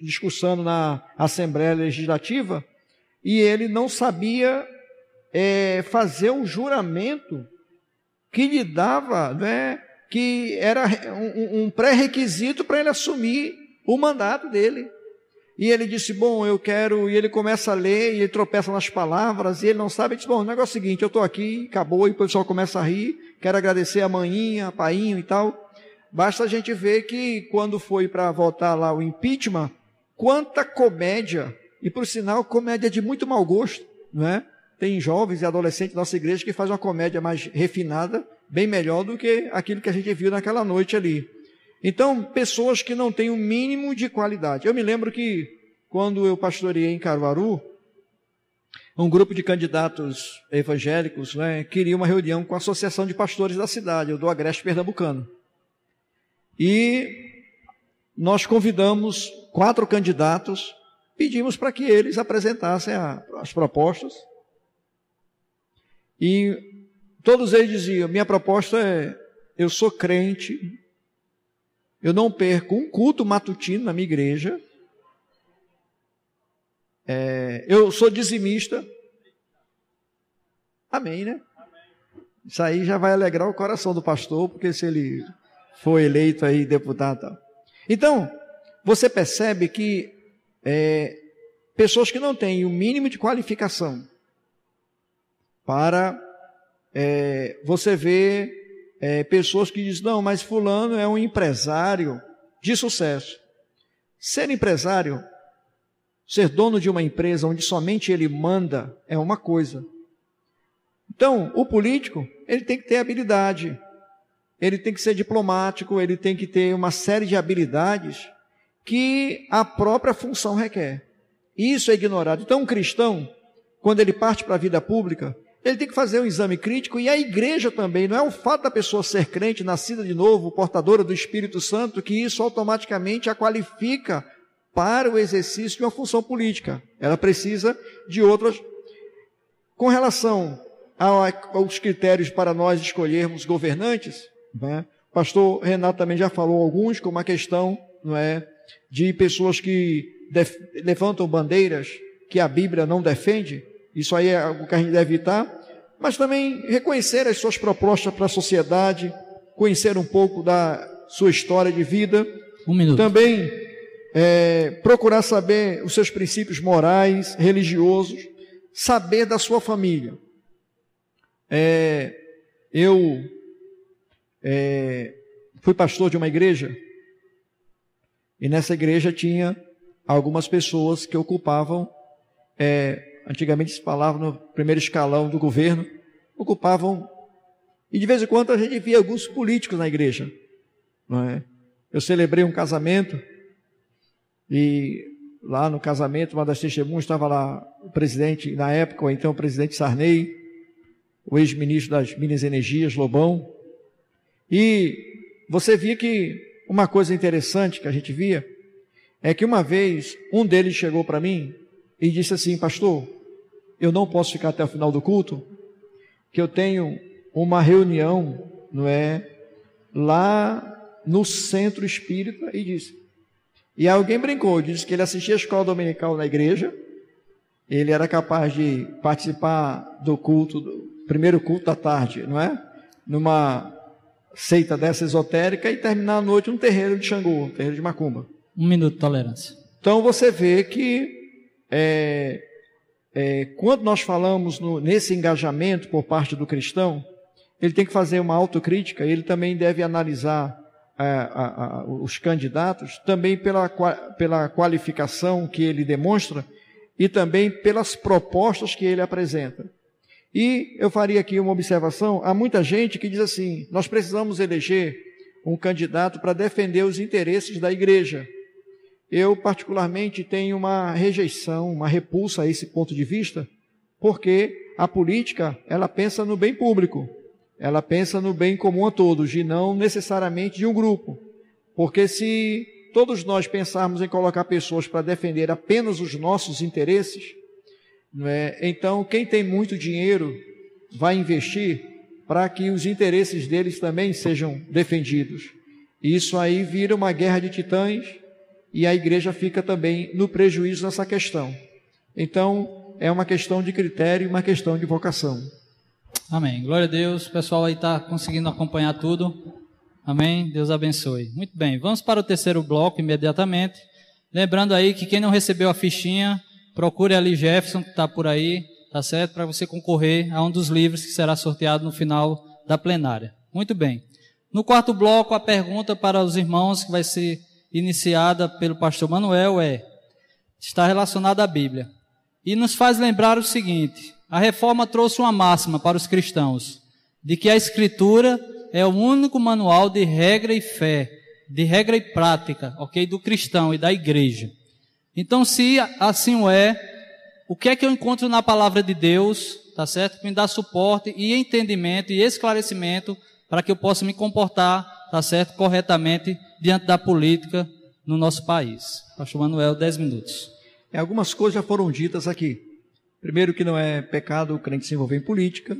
discussando na Assembleia Legislativa, e ele não sabia é, fazer um juramento que lhe dava, né, que era um, um pré-requisito para ele assumir o mandato dele. E ele disse: Bom, eu quero. E ele começa a ler, e ele tropeça nas palavras, e ele não sabe. Ele diz: Bom, o negócio é o seguinte: eu estou aqui, acabou, e o pessoal começa a rir. Quero agradecer a manhinha, a painho e tal. Basta a gente ver que quando foi para votar lá o impeachment, quanta comédia, e por sinal, comédia de muito mau gosto, não é? Tem jovens e adolescentes da nossa igreja que fazem uma comédia mais refinada, bem melhor do que aquilo que a gente viu naquela noite ali. Então, pessoas que não têm o um mínimo de qualidade. Eu me lembro que, quando eu pastoreei em Caruaru, um grupo de candidatos evangélicos né, queria uma reunião com a Associação de Pastores da cidade, do Agreste Pernambucano. E nós convidamos quatro candidatos, pedimos para que eles apresentassem a, as propostas. E todos eles diziam: minha proposta é, eu sou crente, eu não perco um culto matutino na minha igreja. É, eu sou dizimista. Amém, né? Isso aí já vai alegrar o coração do pastor, porque se ele for eleito aí deputado. Então, você percebe que é, pessoas que não têm o mínimo de qualificação para é, você ver é, pessoas que dizem, não, mas fulano é um empresário de sucesso. Ser empresário, ser dono de uma empresa onde somente ele manda, é uma coisa. Então, o político, ele tem que ter habilidade, ele tem que ser diplomático, ele tem que ter uma série de habilidades que a própria função requer. Isso é ignorado. Então, um cristão, quando ele parte para a vida pública, ele tem que fazer um exame crítico e a igreja também. Não é o fato da pessoa ser crente, nascida de novo, portadora do Espírito Santo, que isso automaticamente a qualifica para o exercício de uma função política. Ela precisa de outras. Com relação aos critérios para nós escolhermos governantes, né? o pastor Renato também já falou alguns, como a questão não é, de pessoas que levantam bandeiras que a Bíblia não defende, isso aí é algo que a gente deve evitar, mas também reconhecer as suas propostas para a sociedade, conhecer um pouco da sua história de vida. Um minuto. Também é, procurar saber os seus princípios morais, religiosos, saber da sua família. É, eu é, fui pastor de uma igreja e nessa igreja tinha algumas pessoas que ocupavam é, antigamente se falava no primeiro escalão do governo, ocupavam, e de vez em quando a gente via alguns políticos na igreja. Não é? Eu celebrei um casamento, e lá no casamento, uma das testemunhas estava lá o presidente, na época, ou então o presidente Sarney, o ex-ministro das Minas e Energias, Lobão, e você via que uma coisa interessante que a gente via é que uma vez um deles chegou para mim e disse assim: Pastor, eu não posso ficar até o final do culto, que eu tenho uma reunião, não é? Lá no centro espírita, e disse. E alguém brincou, disse que ele assistia a escola dominical na igreja, ele era capaz de participar do culto, do primeiro culto da tarde, não é? Numa seita dessa esotérica e terminar a noite num terreiro de Xangô, um terreiro de Macumba. Um minuto, tolerância. Então você vê que é, é, quando nós falamos no, nesse engajamento por parte do cristão, ele tem que fazer uma autocrítica, ele também deve analisar a, a, a, os candidatos, também pela, pela qualificação que ele demonstra e também pelas propostas que ele apresenta. E eu faria aqui uma observação: há muita gente que diz assim, nós precisamos eleger um candidato para defender os interesses da igreja. Eu, particularmente, tenho uma rejeição, uma repulsa a esse ponto de vista, porque a política, ela pensa no bem público, ela pensa no bem comum a todos, e não necessariamente de um grupo. Porque se todos nós pensarmos em colocar pessoas para defender apenas os nossos interesses, é? então quem tem muito dinheiro vai investir para que os interesses deles também sejam defendidos. Isso aí vira uma guerra de titãs e a igreja fica também no prejuízo nessa questão. Então, é uma questão de critério e uma questão de vocação. Amém. Glória a Deus. O pessoal aí está conseguindo acompanhar tudo. Amém. Deus abençoe. Muito bem. Vamos para o terceiro bloco imediatamente. Lembrando aí que quem não recebeu a fichinha, procure ali Jefferson, que está por aí, tá certo? Para você concorrer a um dos livros que será sorteado no final da plenária. Muito bem. No quarto bloco, a pergunta para os irmãos que vai ser iniciada pelo pastor Manuel é está relacionada à Bíblia. E nos faz lembrar o seguinte: a reforma trouxe uma máxima para os cristãos de que a escritura é o único manual de regra e fé, de regra e prática, OK, do cristão e da igreja. Então, se assim é, o que é que eu encontro na palavra de Deus, tá certo? Que me dá suporte e entendimento e esclarecimento para que eu possa me comportar, tá certo, corretamente diante da política no nosso país. Pastor Manuel, 10 minutos. É, algumas coisas já foram ditas aqui. Primeiro, que não é pecado o crente se envolver em política.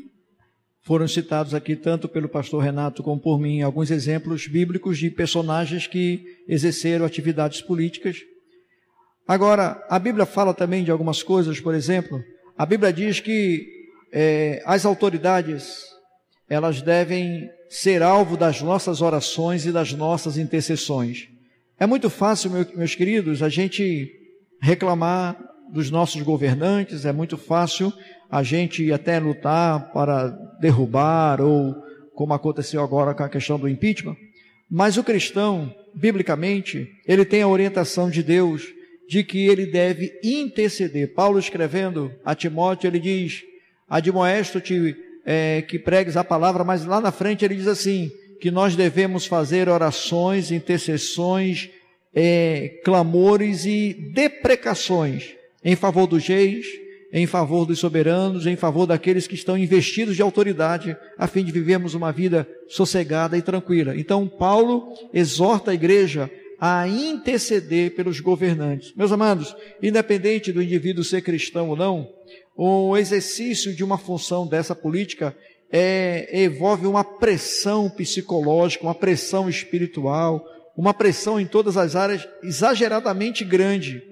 Foram citados aqui, tanto pelo pastor Renato como por mim, alguns exemplos bíblicos de personagens que exerceram atividades políticas. Agora, a Bíblia fala também de algumas coisas, por exemplo, a Bíblia diz que é, as autoridades elas devem ser alvo das nossas orações e das nossas intercessões. É muito fácil, meus queridos, a gente reclamar dos nossos governantes, é muito fácil a gente até lutar para derrubar ou como aconteceu agora com a questão do impeachment. Mas o cristão, biblicamente, ele tem a orientação de Deus de que ele deve interceder. Paulo escrevendo a Timóteo, ele diz: Admoesto-te é, que pregues a palavra, mas lá na frente ele diz assim: que nós devemos fazer orações, intercessões, é, clamores e deprecações em favor dos reis, em favor dos soberanos, em favor daqueles que estão investidos de autoridade, a fim de vivermos uma vida sossegada e tranquila. Então, Paulo exorta a igreja a interceder pelos governantes. Meus amados, independente do indivíduo ser cristão ou não, o exercício de uma função dessa política é, envolve uma pressão psicológica, uma pressão espiritual, uma pressão em todas as áreas exageradamente grande.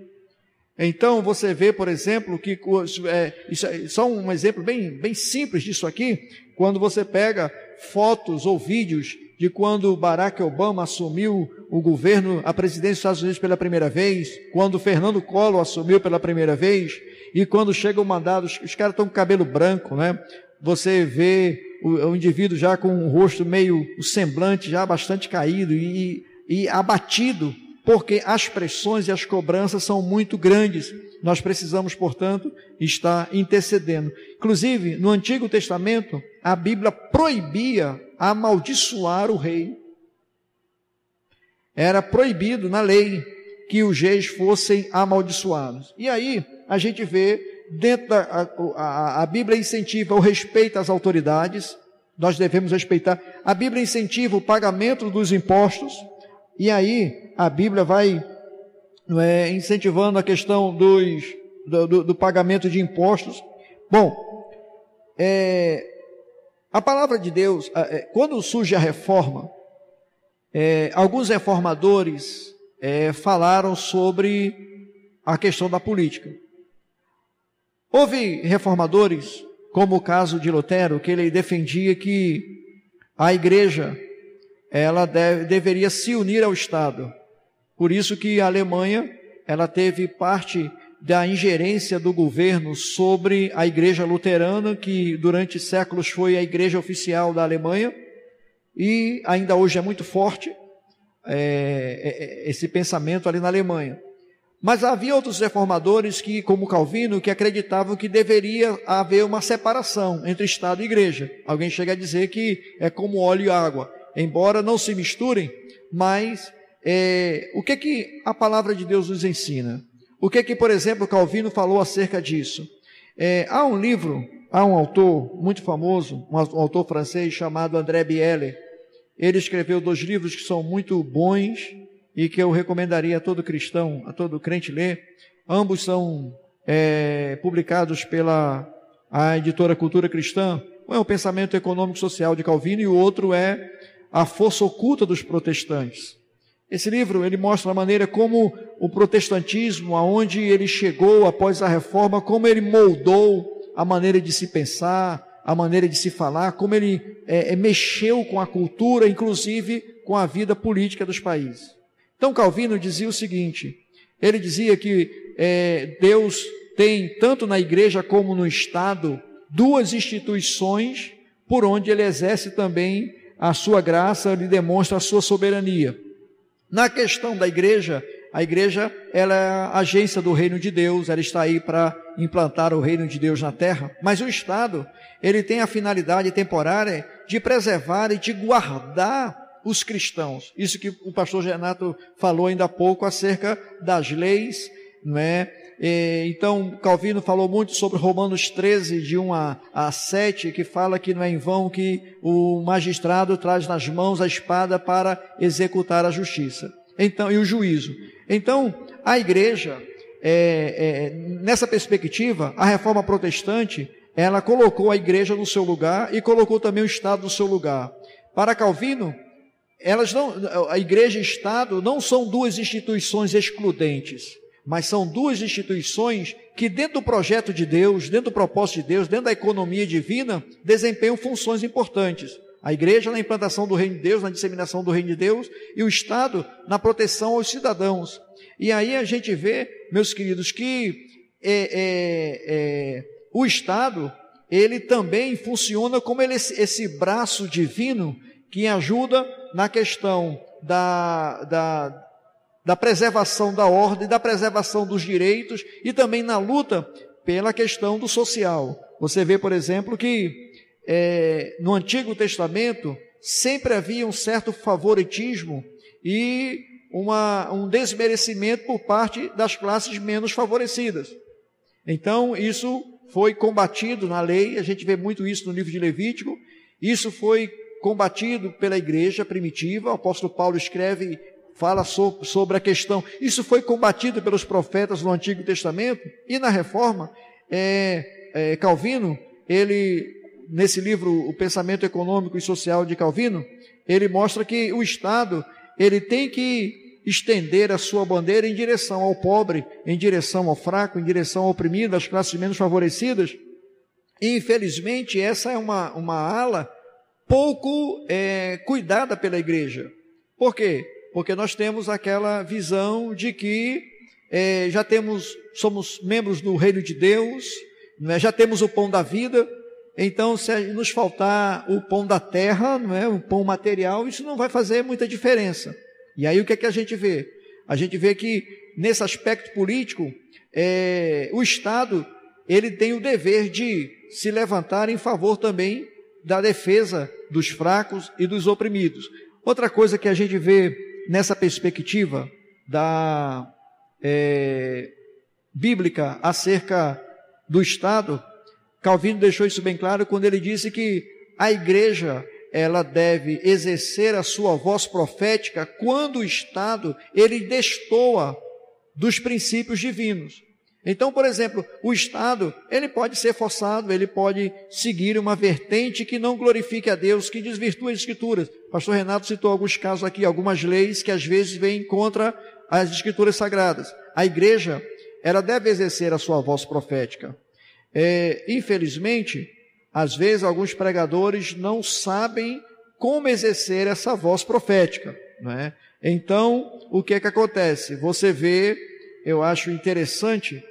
Então você vê, por exemplo, que é, isso é só um exemplo bem, bem simples disso aqui, quando você pega fotos ou vídeos de quando Barack Obama assumiu o governo, a presidência dos Estados Unidos pela primeira vez, quando Fernando Collor assumiu pela primeira vez, e quando chega o mandado, os, os caras estão com cabelo branco, né? Você vê o, o, indivíduo já com o rosto meio, o semblante já bastante caído e, e abatido, porque as pressões e as cobranças são muito grandes. Nós precisamos, portanto, estar intercedendo. Inclusive, no Antigo Testamento, a Bíblia proibia amaldiçoar o rei. Era proibido na lei que os reis fossem amaldiçoados. E aí, a gente vê, dentro da a, a, a Bíblia incentiva o respeito às autoridades, nós devemos respeitar. A Bíblia incentiva o pagamento dos impostos, e aí a Bíblia vai é, incentivando a questão dos, do, do, do, pagamento de impostos. Bom, é, a palavra de Deus, é, quando surge a reforma, é, alguns reformadores é, falaram sobre a questão da política. Houve reformadores, como o caso de Lutero, que ele defendia que a igreja ela deve, deveria se unir ao Estado. Por isso que a Alemanha, ela teve parte da ingerência do governo sobre a igreja luterana, que durante séculos foi a igreja oficial da Alemanha, e ainda hoje é muito forte é, é, é esse pensamento ali na Alemanha. Mas havia outros reformadores que, como Calvino, que acreditavam que deveria haver uma separação entre Estado e Igreja. Alguém chega a dizer que é como óleo e água embora não se misturem, mas é, o que que a palavra de Deus nos ensina? O que que, por exemplo, Calvino falou acerca disso? É, há um livro, há um autor muito famoso, um autor francês chamado André Biele. Ele escreveu dois livros que são muito bons e que eu recomendaria a todo cristão, a todo crente ler. Ambos são é, publicados pela a editora Cultura Cristã. Um é o Pensamento Econômico Social de Calvino e o outro é a força oculta dos protestantes. Esse livro ele mostra a maneira como o protestantismo, aonde ele chegou após a reforma, como ele moldou a maneira de se pensar, a maneira de se falar, como ele é, é, mexeu com a cultura, inclusive com a vida política dos países. Então Calvino dizia o seguinte: ele dizia que é, Deus tem tanto na igreja como no Estado duas instituições por onde ele exerce também a sua graça lhe demonstra a sua soberania. Na questão da igreja, a igreja ela é a agência do reino de Deus, ela está aí para implantar o reino de Deus na terra, mas o Estado, ele tem a finalidade temporária de preservar e de guardar os cristãos. Isso que o pastor Renato falou ainda há pouco acerca das leis, não é? Então, Calvino falou muito sobre Romanos 13, de 1 a 7, que fala que não é em vão que o magistrado traz nas mãos a espada para executar a justiça. Então, e o juízo. Então, a igreja, é, é, nessa perspectiva, a reforma protestante, ela colocou a igreja no seu lugar e colocou também o Estado no seu lugar. Para Calvino, elas não, a igreja e o Estado não são duas instituições excludentes mas são duas instituições que, dentro do projeto de Deus, dentro do propósito de Deus, dentro da economia divina, desempenham funções importantes. A igreja na implantação do reino de Deus, na disseminação do reino de Deus, e o Estado na proteção aos cidadãos. E aí a gente vê, meus queridos, que é, é, é, o Estado, ele também funciona como ele, esse braço divino que ajuda na questão da, da da preservação da ordem, da preservação dos direitos e também na luta pela questão do social. Você vê, por exemplo, que é, no Antigo Testamento sempre havia um certo favoritismo e uma, um desmerecimento por parte das classes menos favorecidas. Então, isso foi combatido na lei, a gente vê muito isso no livro de Levítico, isso foi combatido pela igreja primitiva, o apóstolo Paulo escreve, fala so, sobre a questão, isso foi combatido pelos profetas no Antigo Testamento, e na Reforma, é, é, Calvino, ele, nesse livro, O Pensamento Econômico e Social de Calvino, ele mostra que o Estado, ele tem que estender a sua bandeira em direção ao pobre, em direção ao fraco, em direção ao oprimido, às classes menos favorecidas. E, infelizmente, essa é uma, uma ala pouco é, cuidada pela igreja. Por quê? Porque nós temos aquela visão de que é, já temos, somos membros do reino de Deus, né, já temos o pão da vida, então se nos faltar o pão da terra, não é, o pão material, isso não vai fazer muita diferença. E aí o que é que a gente vê? A gente vê que nesse aspecto político, é, o Estado ele tem o dever de se levantar em favor também da defesa dos fracos e dos oprimidos. Outra coisa que a gente vê nessa perspectiva da é, bíblica acerca do Estado, Calvino deixou isso bem claro quando ele disse que a igreja ela deve exercer a sua voz profética quando o Estado ele destoa dos princípios divinos. Então, por exemplo, o Estado, ele pode ser forçado, ele pode seguir uma vertente que não glorifique a Deus, que desvirtue as Escrituras. Pastor Renato citou alguns casos aqui, algumas leis que às vezes vêm contra as Escrituras Sagradas. A igreja, ela deve exercer a sua voz profética. É, infelizmente, às vezes, alguns pregadores não sabem como exercer essa voz profética. Né? Então, o que é que acontece? Você vê, eu acho interessante,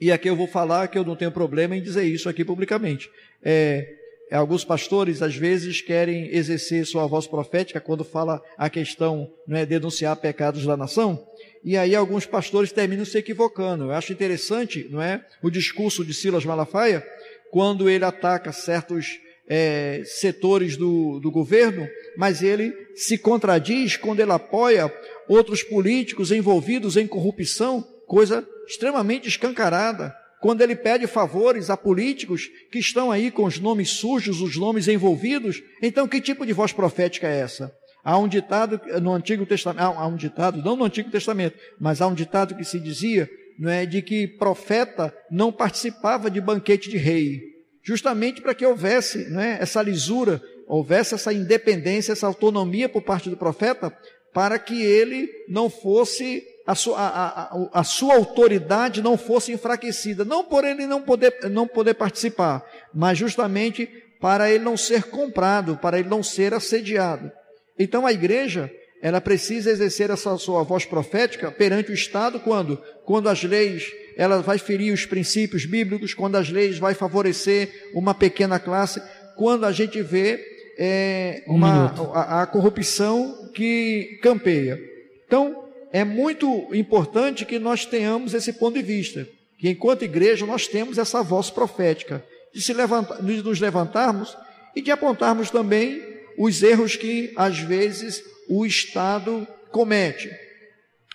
e aqui eu vou falar que eu não tenho problema em dizer isso aqui publicamente. É, alguns pastores às vezes querem exercer sua voz profética quando fala a questão, não é denunciar pecados da nação, e aí alguns pastores terminam se equivocando. Eu acho interessante, não é, o discurso de Silas Malafaia, quando ele ataca certos é, setores do, do governo, mas ele se contradiz quando ele apoia outros políticos envolvidos em corrupção, coisa extremamente escancarada. Quando ele pede favores a políticos que estão aí com os nomes sujos, os nomes envolvidos, então que tipo de voz profética é essa? Há um ditado no Antigo Testamento, há um ditado, não no Antigo Testamento, mas há um ditado que se dizia não é, de que profeta não participava de banquete de rei, justamente para que houvesse não é, essa lisura, houvesse essa independência, essa autonomia por parte do profeta, para que ele não fosse, a sua, a, a, a sua autoridade não fosse enfraquecida, não por ele não poder, não poder participar, mas justamente para ele não ser comprado, para ele não ser assediado. Então a igreja, ela precisa exercer essa sua voz profética perante o Estado quando? Quando as leis, ela vai ferir os princípios bíblicos, quando as leis vai favorecer uma pequena classe, quando a gente vê é, uma, a, a corrupção que campeia. Então, é muito importante que nós tenhamos esse ponto de vista, que enquanto igreja nós temos essa voz profética, de, se levantar, de nos levantarmos e de apontarmos também os erros que às vezes o Estado comete.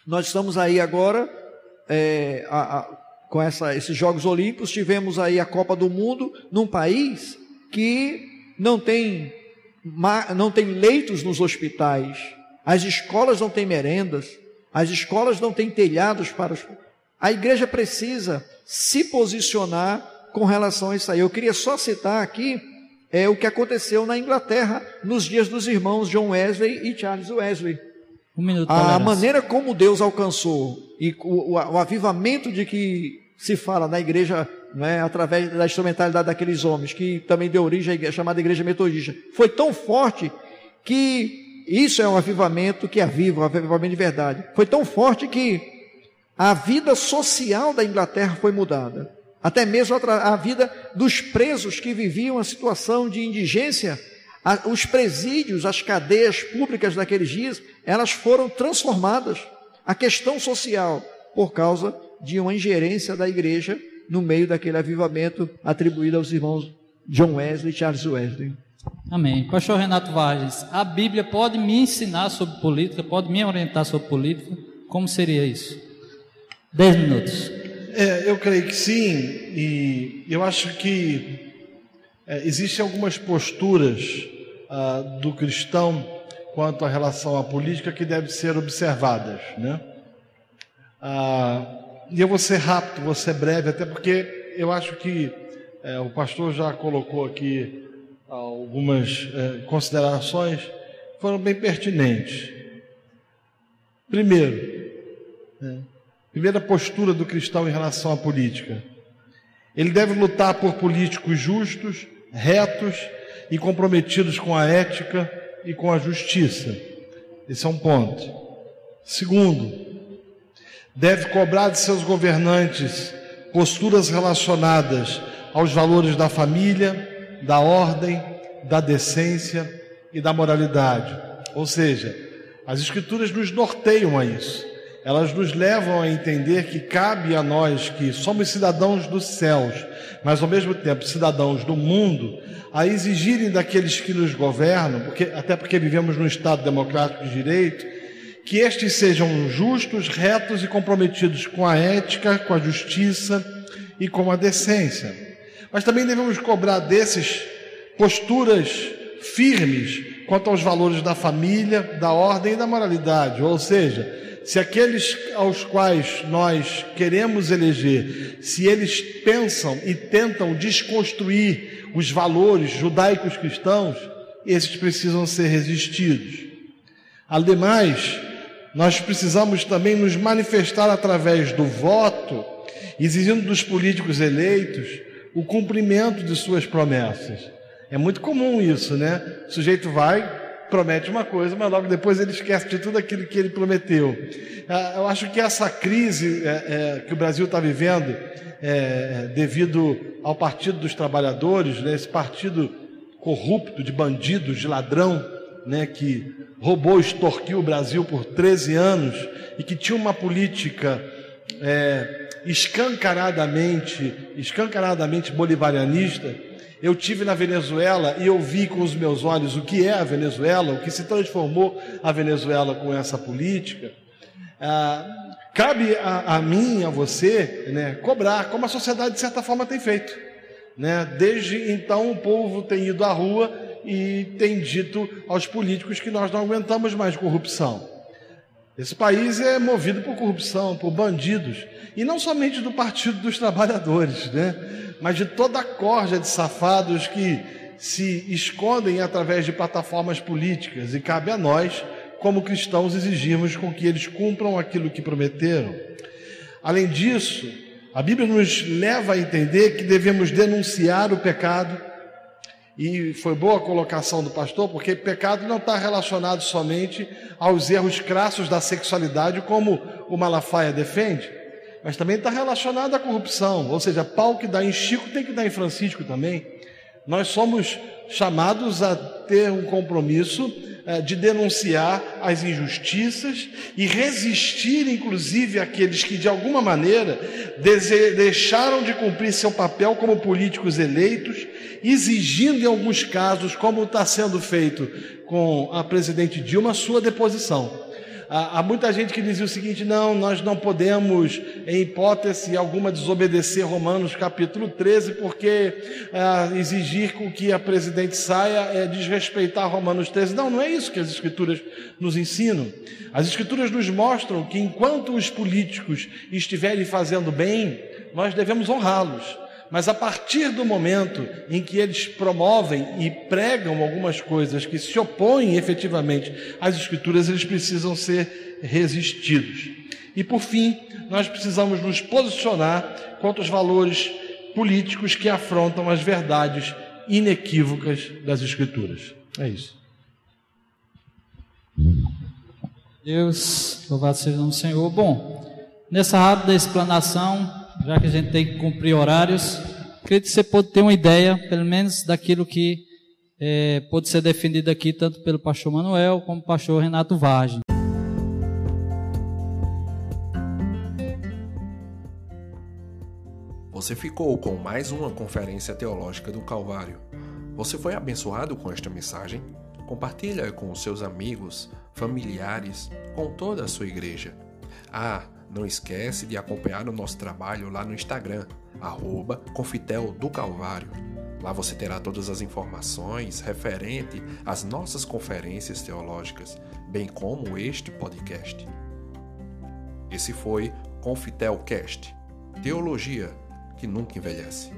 Nós estamos aí agora é, a, a, com essa, esses Jogos Olímpicos, tivemos aí a Copa do Mundo num país que não tem, não tem leitos nos hospitais, as escolas não têm merendas, as escolas não têm telhados para os. A igreja precisa se posicionar com relação a isso aí. Eu queria só citar aqui é o que aconteceu na Inglaterra nos dias dos irmãos John Wesley e Charles Wesley. Um minuto, a maneira como Deus alcançou e o, o, o, avivamento de que se fala na igreja, né, através da instrumentalidade daqueles homens, que também deu origem à chamada igreja metodista, foi tão forte que isso é um avivamento que aviva, um avivamento de verdade. Foi tão forte que a vida social da Inglaterra foi mudada. Até mesmo a, vida dos presos que viviam a situação de indigência, os presídios, as cadeias públicas daqueles dias, elas foram transformadas. A questão social, por causa de uma ingerência da igreja no meio daquele avivamento atribuído aos irmãos John Wesley e Charles Wesley. Amém. Pastor Renato Vargas, a Bíblia pode me ensinar sobre política, pode me orientar sobre política? Como seria isso? Dez minutos. É, eu creio que sim, e eu acho que é, existem algumas posturas ah, do cristão quanto à relação à política que devem ser observadas, né? Ah, e eu vou ser rápido, vou ser breve, até porque eu acho que é, o pastor já colocou aqui algumas é, considerações foram bem pertinentes. Primeiro, né, primeira postura do cristão em relação à política. Ele deve lutar por políticos justos, retos e comprometidos com a ética e com a justiça. Esse é um ponto. Segundo, deve cobrar de seus governantes posturas relacionadas aos valores da família, da ordem, da decência e da moralidade. Ou seja, as Escrituras nos norteiam a isso. Elas nos levam a entender que cabe a nós, que somos cidadãos dos céus, mas ao mesmo tempo cidadãos do mundo, a exigirem daqueles que nos governam, porque, até porque vivemos num Estado democrático de direito, que estes sejam justos, retos e comprometidos com a ética, com a justiça e com a decência. Mas também devemos cobrar desses posturas firmes quanto aos valores da família, da ordem e da moralidade. Ou seja, se aqueles aos quais nós queremos eleger, se eles pensam e tentam desconstruir os valores judaicos cristãos, esses precisam ser resistidos. Ademais, nós precisamos também nos manifestar através do voto, exigindo dos políticos eleitos o cumprimento de suas promessas. É muito comum isso, né? O sujeito vai, promete uma coisa, mas logo depois ele esquece de tudo aquilo que ele prometeu. Ah, eu acho que essa crise é, é, que o Brasil está vivendo, é, devido ao Partido dos Trabalhadores, né, esse partido corrupto, de bandidos, de ladrão, né, que roubou, extorquiu o Brasil por 13 anos e que tinha uma política é, escancaradamente, escancaradamente bolivarianista, eu tive na Venezuela e eu vi com os meus olhos o que é a Venezuela, o que se transformou a Venezuela com essa política. Ah, cabe a, a, mim, a você, né, cobrar, como a sociedade de certa forma tem feito. Né? Desde então o povo tem ido à rua e tem dito aos políticos que nós não aguentamos mais corrupção. Esse país é movido por corrupção, por bandidos, e não somente do Partido dos Trabalhadores, né? mas de toda a corja de safados que se escondem através de plataformas políticas, e cabe a nós, como cristãos, exigirmos com que eles cumpram aquilo que prometeram. Além disso, a Bíblia nos leva a entender que devemos denunciar o pecado, e foi boa a colocação do pastor, porque pecado não está relacionado somente aos erros crassos da sexualidade, como o Malafaia defende, mas também está relacionado à corrupção. Ou seja, pau que dá em Chico tem que dar em Francisco também. Nós somos chamados a ter um compromisso de denunciar as injustiças e resistir, inclusive, àqueles que, de alguma maneira, deixaram de cumprir seu papel como políticos eleitos, exigindo, em alguns casos, como está sendo feito com a presidente Dilma, sua deposição. Há, muita gente que dizia o seguinte: não, nós não podemos, em hipótese alguma, desobedecer Romanos capítulo 13, porque ah, exigir que a presidente saia é desrespeitar Romanos 13. Não, não é isso que as Escrituras nos ensinam. As Escrituras nos mostram que enquanto os políticos estiverem fazendo bem, nós devemos honrá-los. Mas a partir do momento em que eles promovem e pregam algumas coisas que se opõem efetivamente às Escrituras, eles precisam ser resistidos. E por fim, nós precisamos nos posicionar contra os valores políticos que afrontam as verdades inequívocas das Escrituras. É isso. Deus, louvado seja o Senhor. Bom, nessa rápida explanação, já que a gente tem que cumprir horários, acredito que você pode ter uma ideia, pelo menos, daquilo que é, pode ser defendido aqui, tanto pelo pastor Manuel como pelo pastor Renato Vargem. Você ficou com mais uma conferência teológica do Calvário. Você foi abençoado com esta mensagem? Compartilha com os seus amigos, familiares, com toda a sua igreja. Ah, Não esquece de acompanhar o nosso trabalho lá no Instagram, arroba do Calvário. Lá você terá todas as informações referente às nossas conferências teológicas, bem como este podcast. Esse foi Confitelcast Teologia que nunca envelhece.